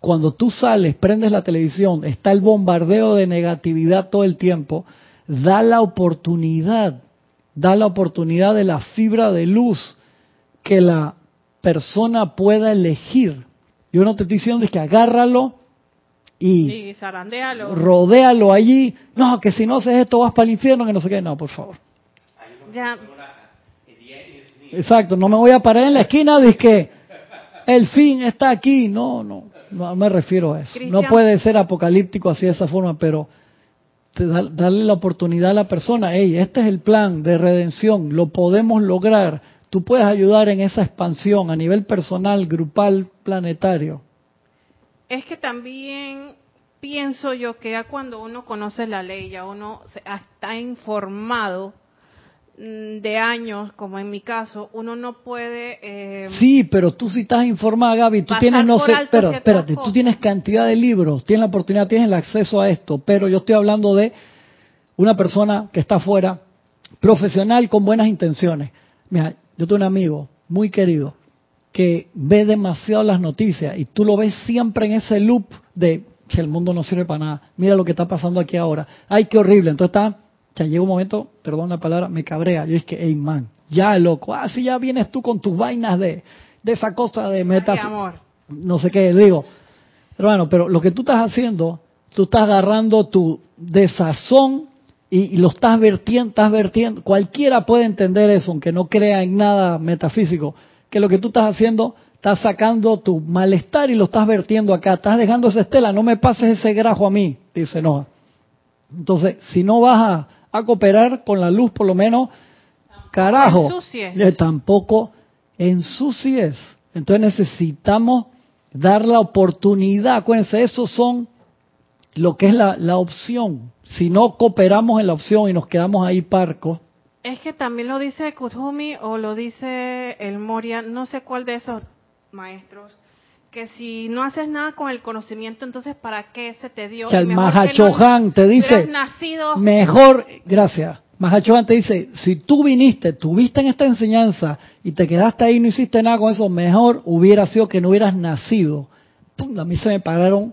cuando tú sales, prendes la televisión, está el bombardeo de negatividad todo el tiempo, da la oportunidad, da la oportunidad de la fibra de luz que la persona pueda elegir yo no te estoy diciendo es que agárralo y rodéalo allí. No, que si no haces esto vas para el infierno, que no sé qué. No, por favor. Exacto, no me voy a parar en la esquina de que el fin está aquí. No, no, no me refiero a eso. No puede ser apocalíptico así de esa forma, pero darle la oportunidad a la persona. Hey, este es el plan de redención, lo podemos lograr tú puedes ayudar en esa expansión a nivel personal, grupal, planetario. Es que también pienso yo que ya cuando uno conoce la ley, ya uno está informado de años, como en mi caso, uno no puede... Eh, sí, pero tú sí estás informada, Gaby, tú tienes, no sé, pero espérate, tú tienes cantidad de libros, tienes la oportunidad, tienes el acceso a esto, pero yo estoy hablando de una persona que está afuera, profesional con buenas intenciones. Mira, yo tengo un amigo muy querido que ve demasiado las noticias y tú lo ves siempre en ese loop de que el mundo no sirve para nada. Mira lo que está pasando aquí ahora. Ay, qué horrible. Entonces está, ya llega un momento, perdón la palabra, me cabrea. Yo es que, hey man, ya loco. Ah, si ya vienes tú con tus vainas de, de esa cosa de amor. No sé qué, digo. Hermano, pero lo que tú estás haciendo, tú estás agarrando tu desazón y, lo estás vertiendo, estás vertiendo, cualquiera puede entender eso, aunque no crea en nada metafísico, que lo que tú estás haciendo, estás sacando tu malestar y lo estás vertiendo acá, estás dejando esa estela, no me pases ese grajo a mí, dice Noah. Entonces, si no vas a, cooperar con la luz, por lo menos, carajo, eh, tampoco ensucies. Entonces necesitamos dar la oportunidad, acuérdense, esos son lo que es la, la opción. Si no cooperamos en la opción y nos quedamos ahí parcos. Es que también lo dice Kuthumi o lo dice el Moria, no sé cuál de esos maestros, que si no haces nada con el conocimiento, entonces ¿para qué se te dio? O sea, el Mahachohan te dice, nacido... mejor, gracias, Mahachohan te dice, si tú viniste, tuviste en esta enseñanza y te quedaste ahí y no hiciste nada con eso, mejor hubiera sido que no hubieras nacido. A mí se me pararon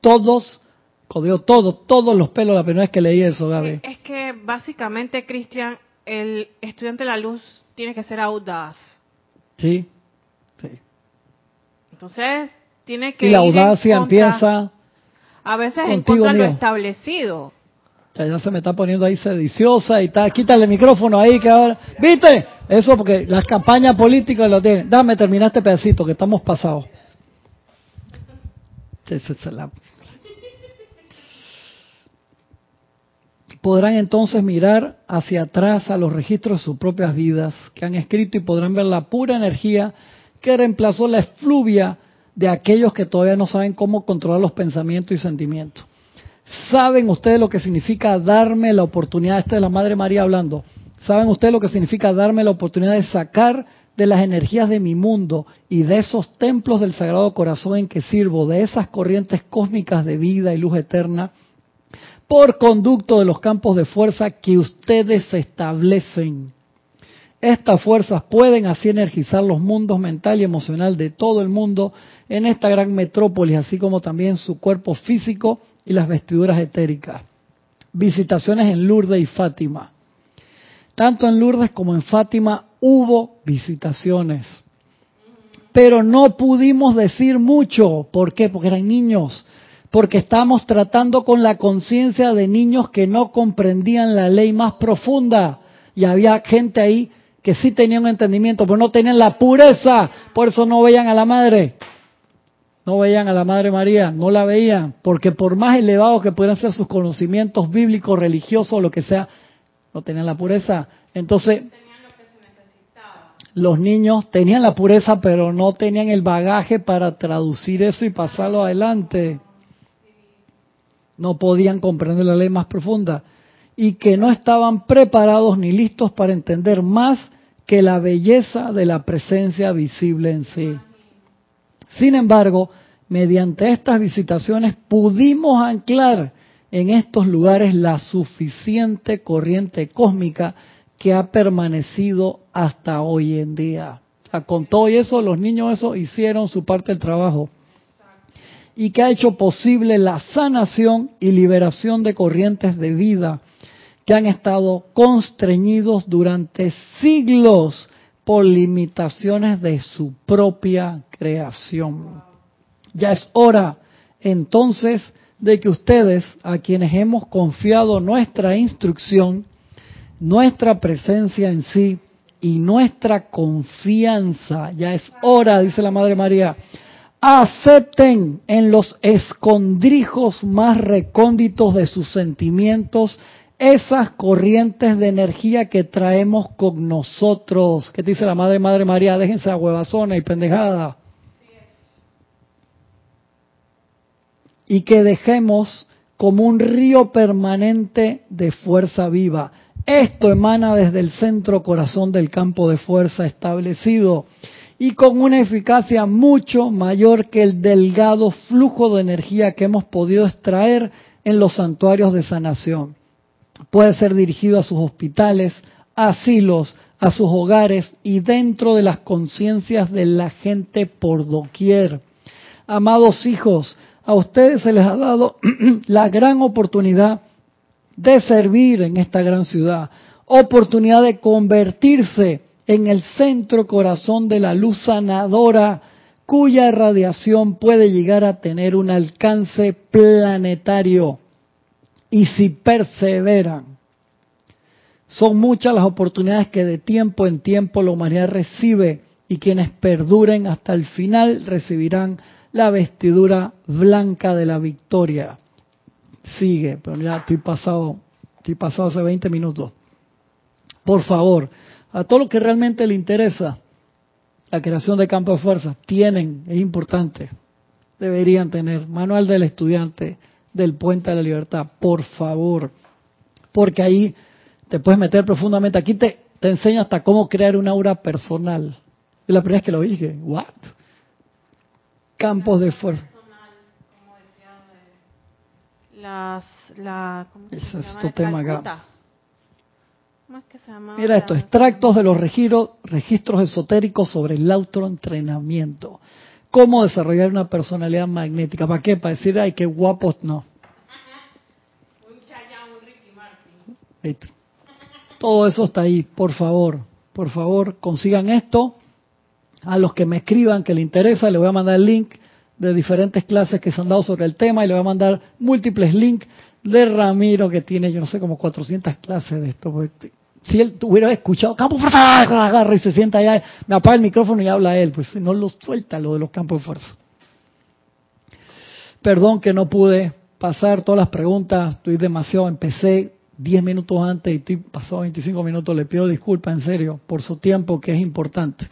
todos Codió todo, todos los pelos la primera vez que leí eso, Gaby. Es que básicamente, Cristian, el estudiante de la luz tiene que ser audaz. Sí. Entonces, tiene que. Y la audacia empieza. A veces en contra lo establecido. Ya, ya se me está poniendo ahí sediciosa y está, quítale el micrófono ahí que ahora, ¿viste? Eso porque las campañas políticas lo tienen. Dame terminar este pedacito que estamos pasados. Podrán entonces mirar hacia atrás a los registros de sus propias vidas que han escrito y podrán ver la pura energía que reemplazó la efluvia de aquellos que todavía no saben cómo controlar los pensamientos y sentimientos. ¿Saben ustedes lo que significa darme la oportunidad? Esta es la Madre María hablando. ¿Saben ustedes lo que significa darme la oportunidad de sacar de las energías de mi mundo y de esos templos del Sagrado Corazón en que sirvo, de esas corrientes cósmicas de vida y luz eterna, por conducto de los campos de fuerza que ustedes establecen. Estas fuerzas pueden así energizar los mundos mental y emocional de todo el mundo en esta gran metrópolis, así como también su cuerpo físico y las vestiduras etéricas. Visitaciones en Lourdes y Fátima. Tanto en Lourdes como en Fátima hubo visitaciones. Pero no pudimos decir mucho. ¿Por qué? Porque eran niños porque estamos tratando con la conciencia de niños que no comprendían la ley más profunda y había gente ahí que sí tenían entendimiento, pero no tenían la pureza, por eso no veían a la madre. No veían a la Madre María, no la veían, porque por más elevados que pudieran ser sus conocimientos bíblicos, religiosos, o lo que sea, no tenían la pureza. Entonces, los niños tenían la pureza, pero no tenían el bagaje para traducir eso y pasarlo adelante. No podían comprender la ley más profunda y que no estaban preparados ni listos para entender más que la belleza de la presencia visible en sí. Sin embargo, mediante estas visitaciones pudimos anclar en estos lugares la suficiente corriente cósmica que ha permanecido hasta hoy en día. con todo eso, los niños eso hicieron su parte del trabajo y que ha hecho posible la sanación y liberación de corrientes de vida que han estado constreñidos durante siglos por limitaciones de su propia creación. Ya es hora entonces de que ustedes, a quienes hemos confiado nuestra instrucción, nuestra presencia en sí y nuestra confianza, ya es hora, dice la Madre María, acepten en los escondrijos más recónditos de sus sentimientos esas corrientes de energía que traemos con nosotros. ¿Qué dice la Madre Madre María? Déjense la huevazona y pendejada. Y que dejemos como un río permanente de fuerza viva. Esto emana desde el centro corazón del campo de fuerza establecido y con una eficacia mucho mayor que el delgado flujo de energía que hemos podido extraer en los santuarios de sanación. Puede ser dirigido a sus hospitales, asilos, a sus hogares y dentro de las conciencias de la gente por doquier. Amados hijos, a ustedes se les ha dado la gran oportunidad de servir en esta gran ciudad, oportunidad de convertirse en el centro corazón de la luz sanadora cuya irradiación puede llegar a tener un alcance planetario. Y si perseveran, son muchas las oportunidades que de tiempo en tiempo la humanidad recibe y quienes perduren hasta el final recibirán la vestidura blanca de la victoria. Sigue, pero ya estoy pasado, estoy pasado hace 20 minutos. Por favor, a todo lo que realmente le interesa la creación de campo de fuerza, tienen, es importante, deberían tener manual del estudiante del puente de la libertad, por favor, porque ahí te puedes meter profundamente. Aquí te, te enseña hasta cómo crear una aura personal. Es la primera vez que lo dije, ¿what? Campos de fuerza. Las, la, ¿cómo se llama? es tu tema acá. Mira esto, extractos de los registros, registros esotéricos sobre el autoentrenamiento. ¿Cómo desarrollar una personalidad magnética? ¿Para qué? Para decir, ay, qué guapos, no. Todo eso está ahí, por favor, por favor, consigan esto. A los que me escriban que les interesa, les voy a mandar el link de diferentes clases que se han dado sobre el tema y les voy a mandar múltiples links de Ramiro que tiene, yo no sé, como 400 clases de esto. Pues, si él hubiera escuchado campo de fuerza, agarra y se sienta allá, me apaga el micrófono y habla él, pues no lo suelta lo de los campos de fuerza. Perdón que no pude pasar todas las preguntas, estoy demasiado, empecé 10 minutos antes y estoy pasado 25 minutos, le pido disculpas en serio por su tiempo que es importante.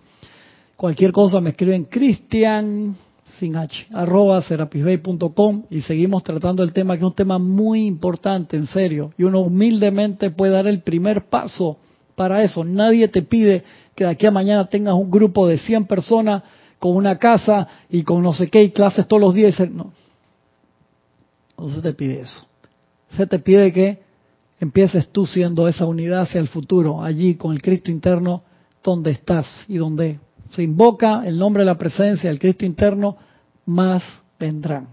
Cualquier cosa me escriben Cristian sin H, arroba serapisbay.com y seguimos tratando el tema que es un tema muy importante, en serio, y uno humildemente puede dar el primer paso para eso. Nadie te pide que de aquí a mañana tengas un grupo de 100 personas con una casa y con no sé qué y clases todos los días. No, no se te pide eso. Se te pide que empieces tú siendo esa unidad hacia el futuro, allí con el Cristo interno, donde estás y donde se invoca el nombre de la presencia del Cristo interno, más vendrán.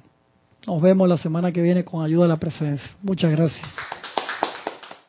Nos vemos la semana que viene con ayuda de la presencia. Muchas gracias.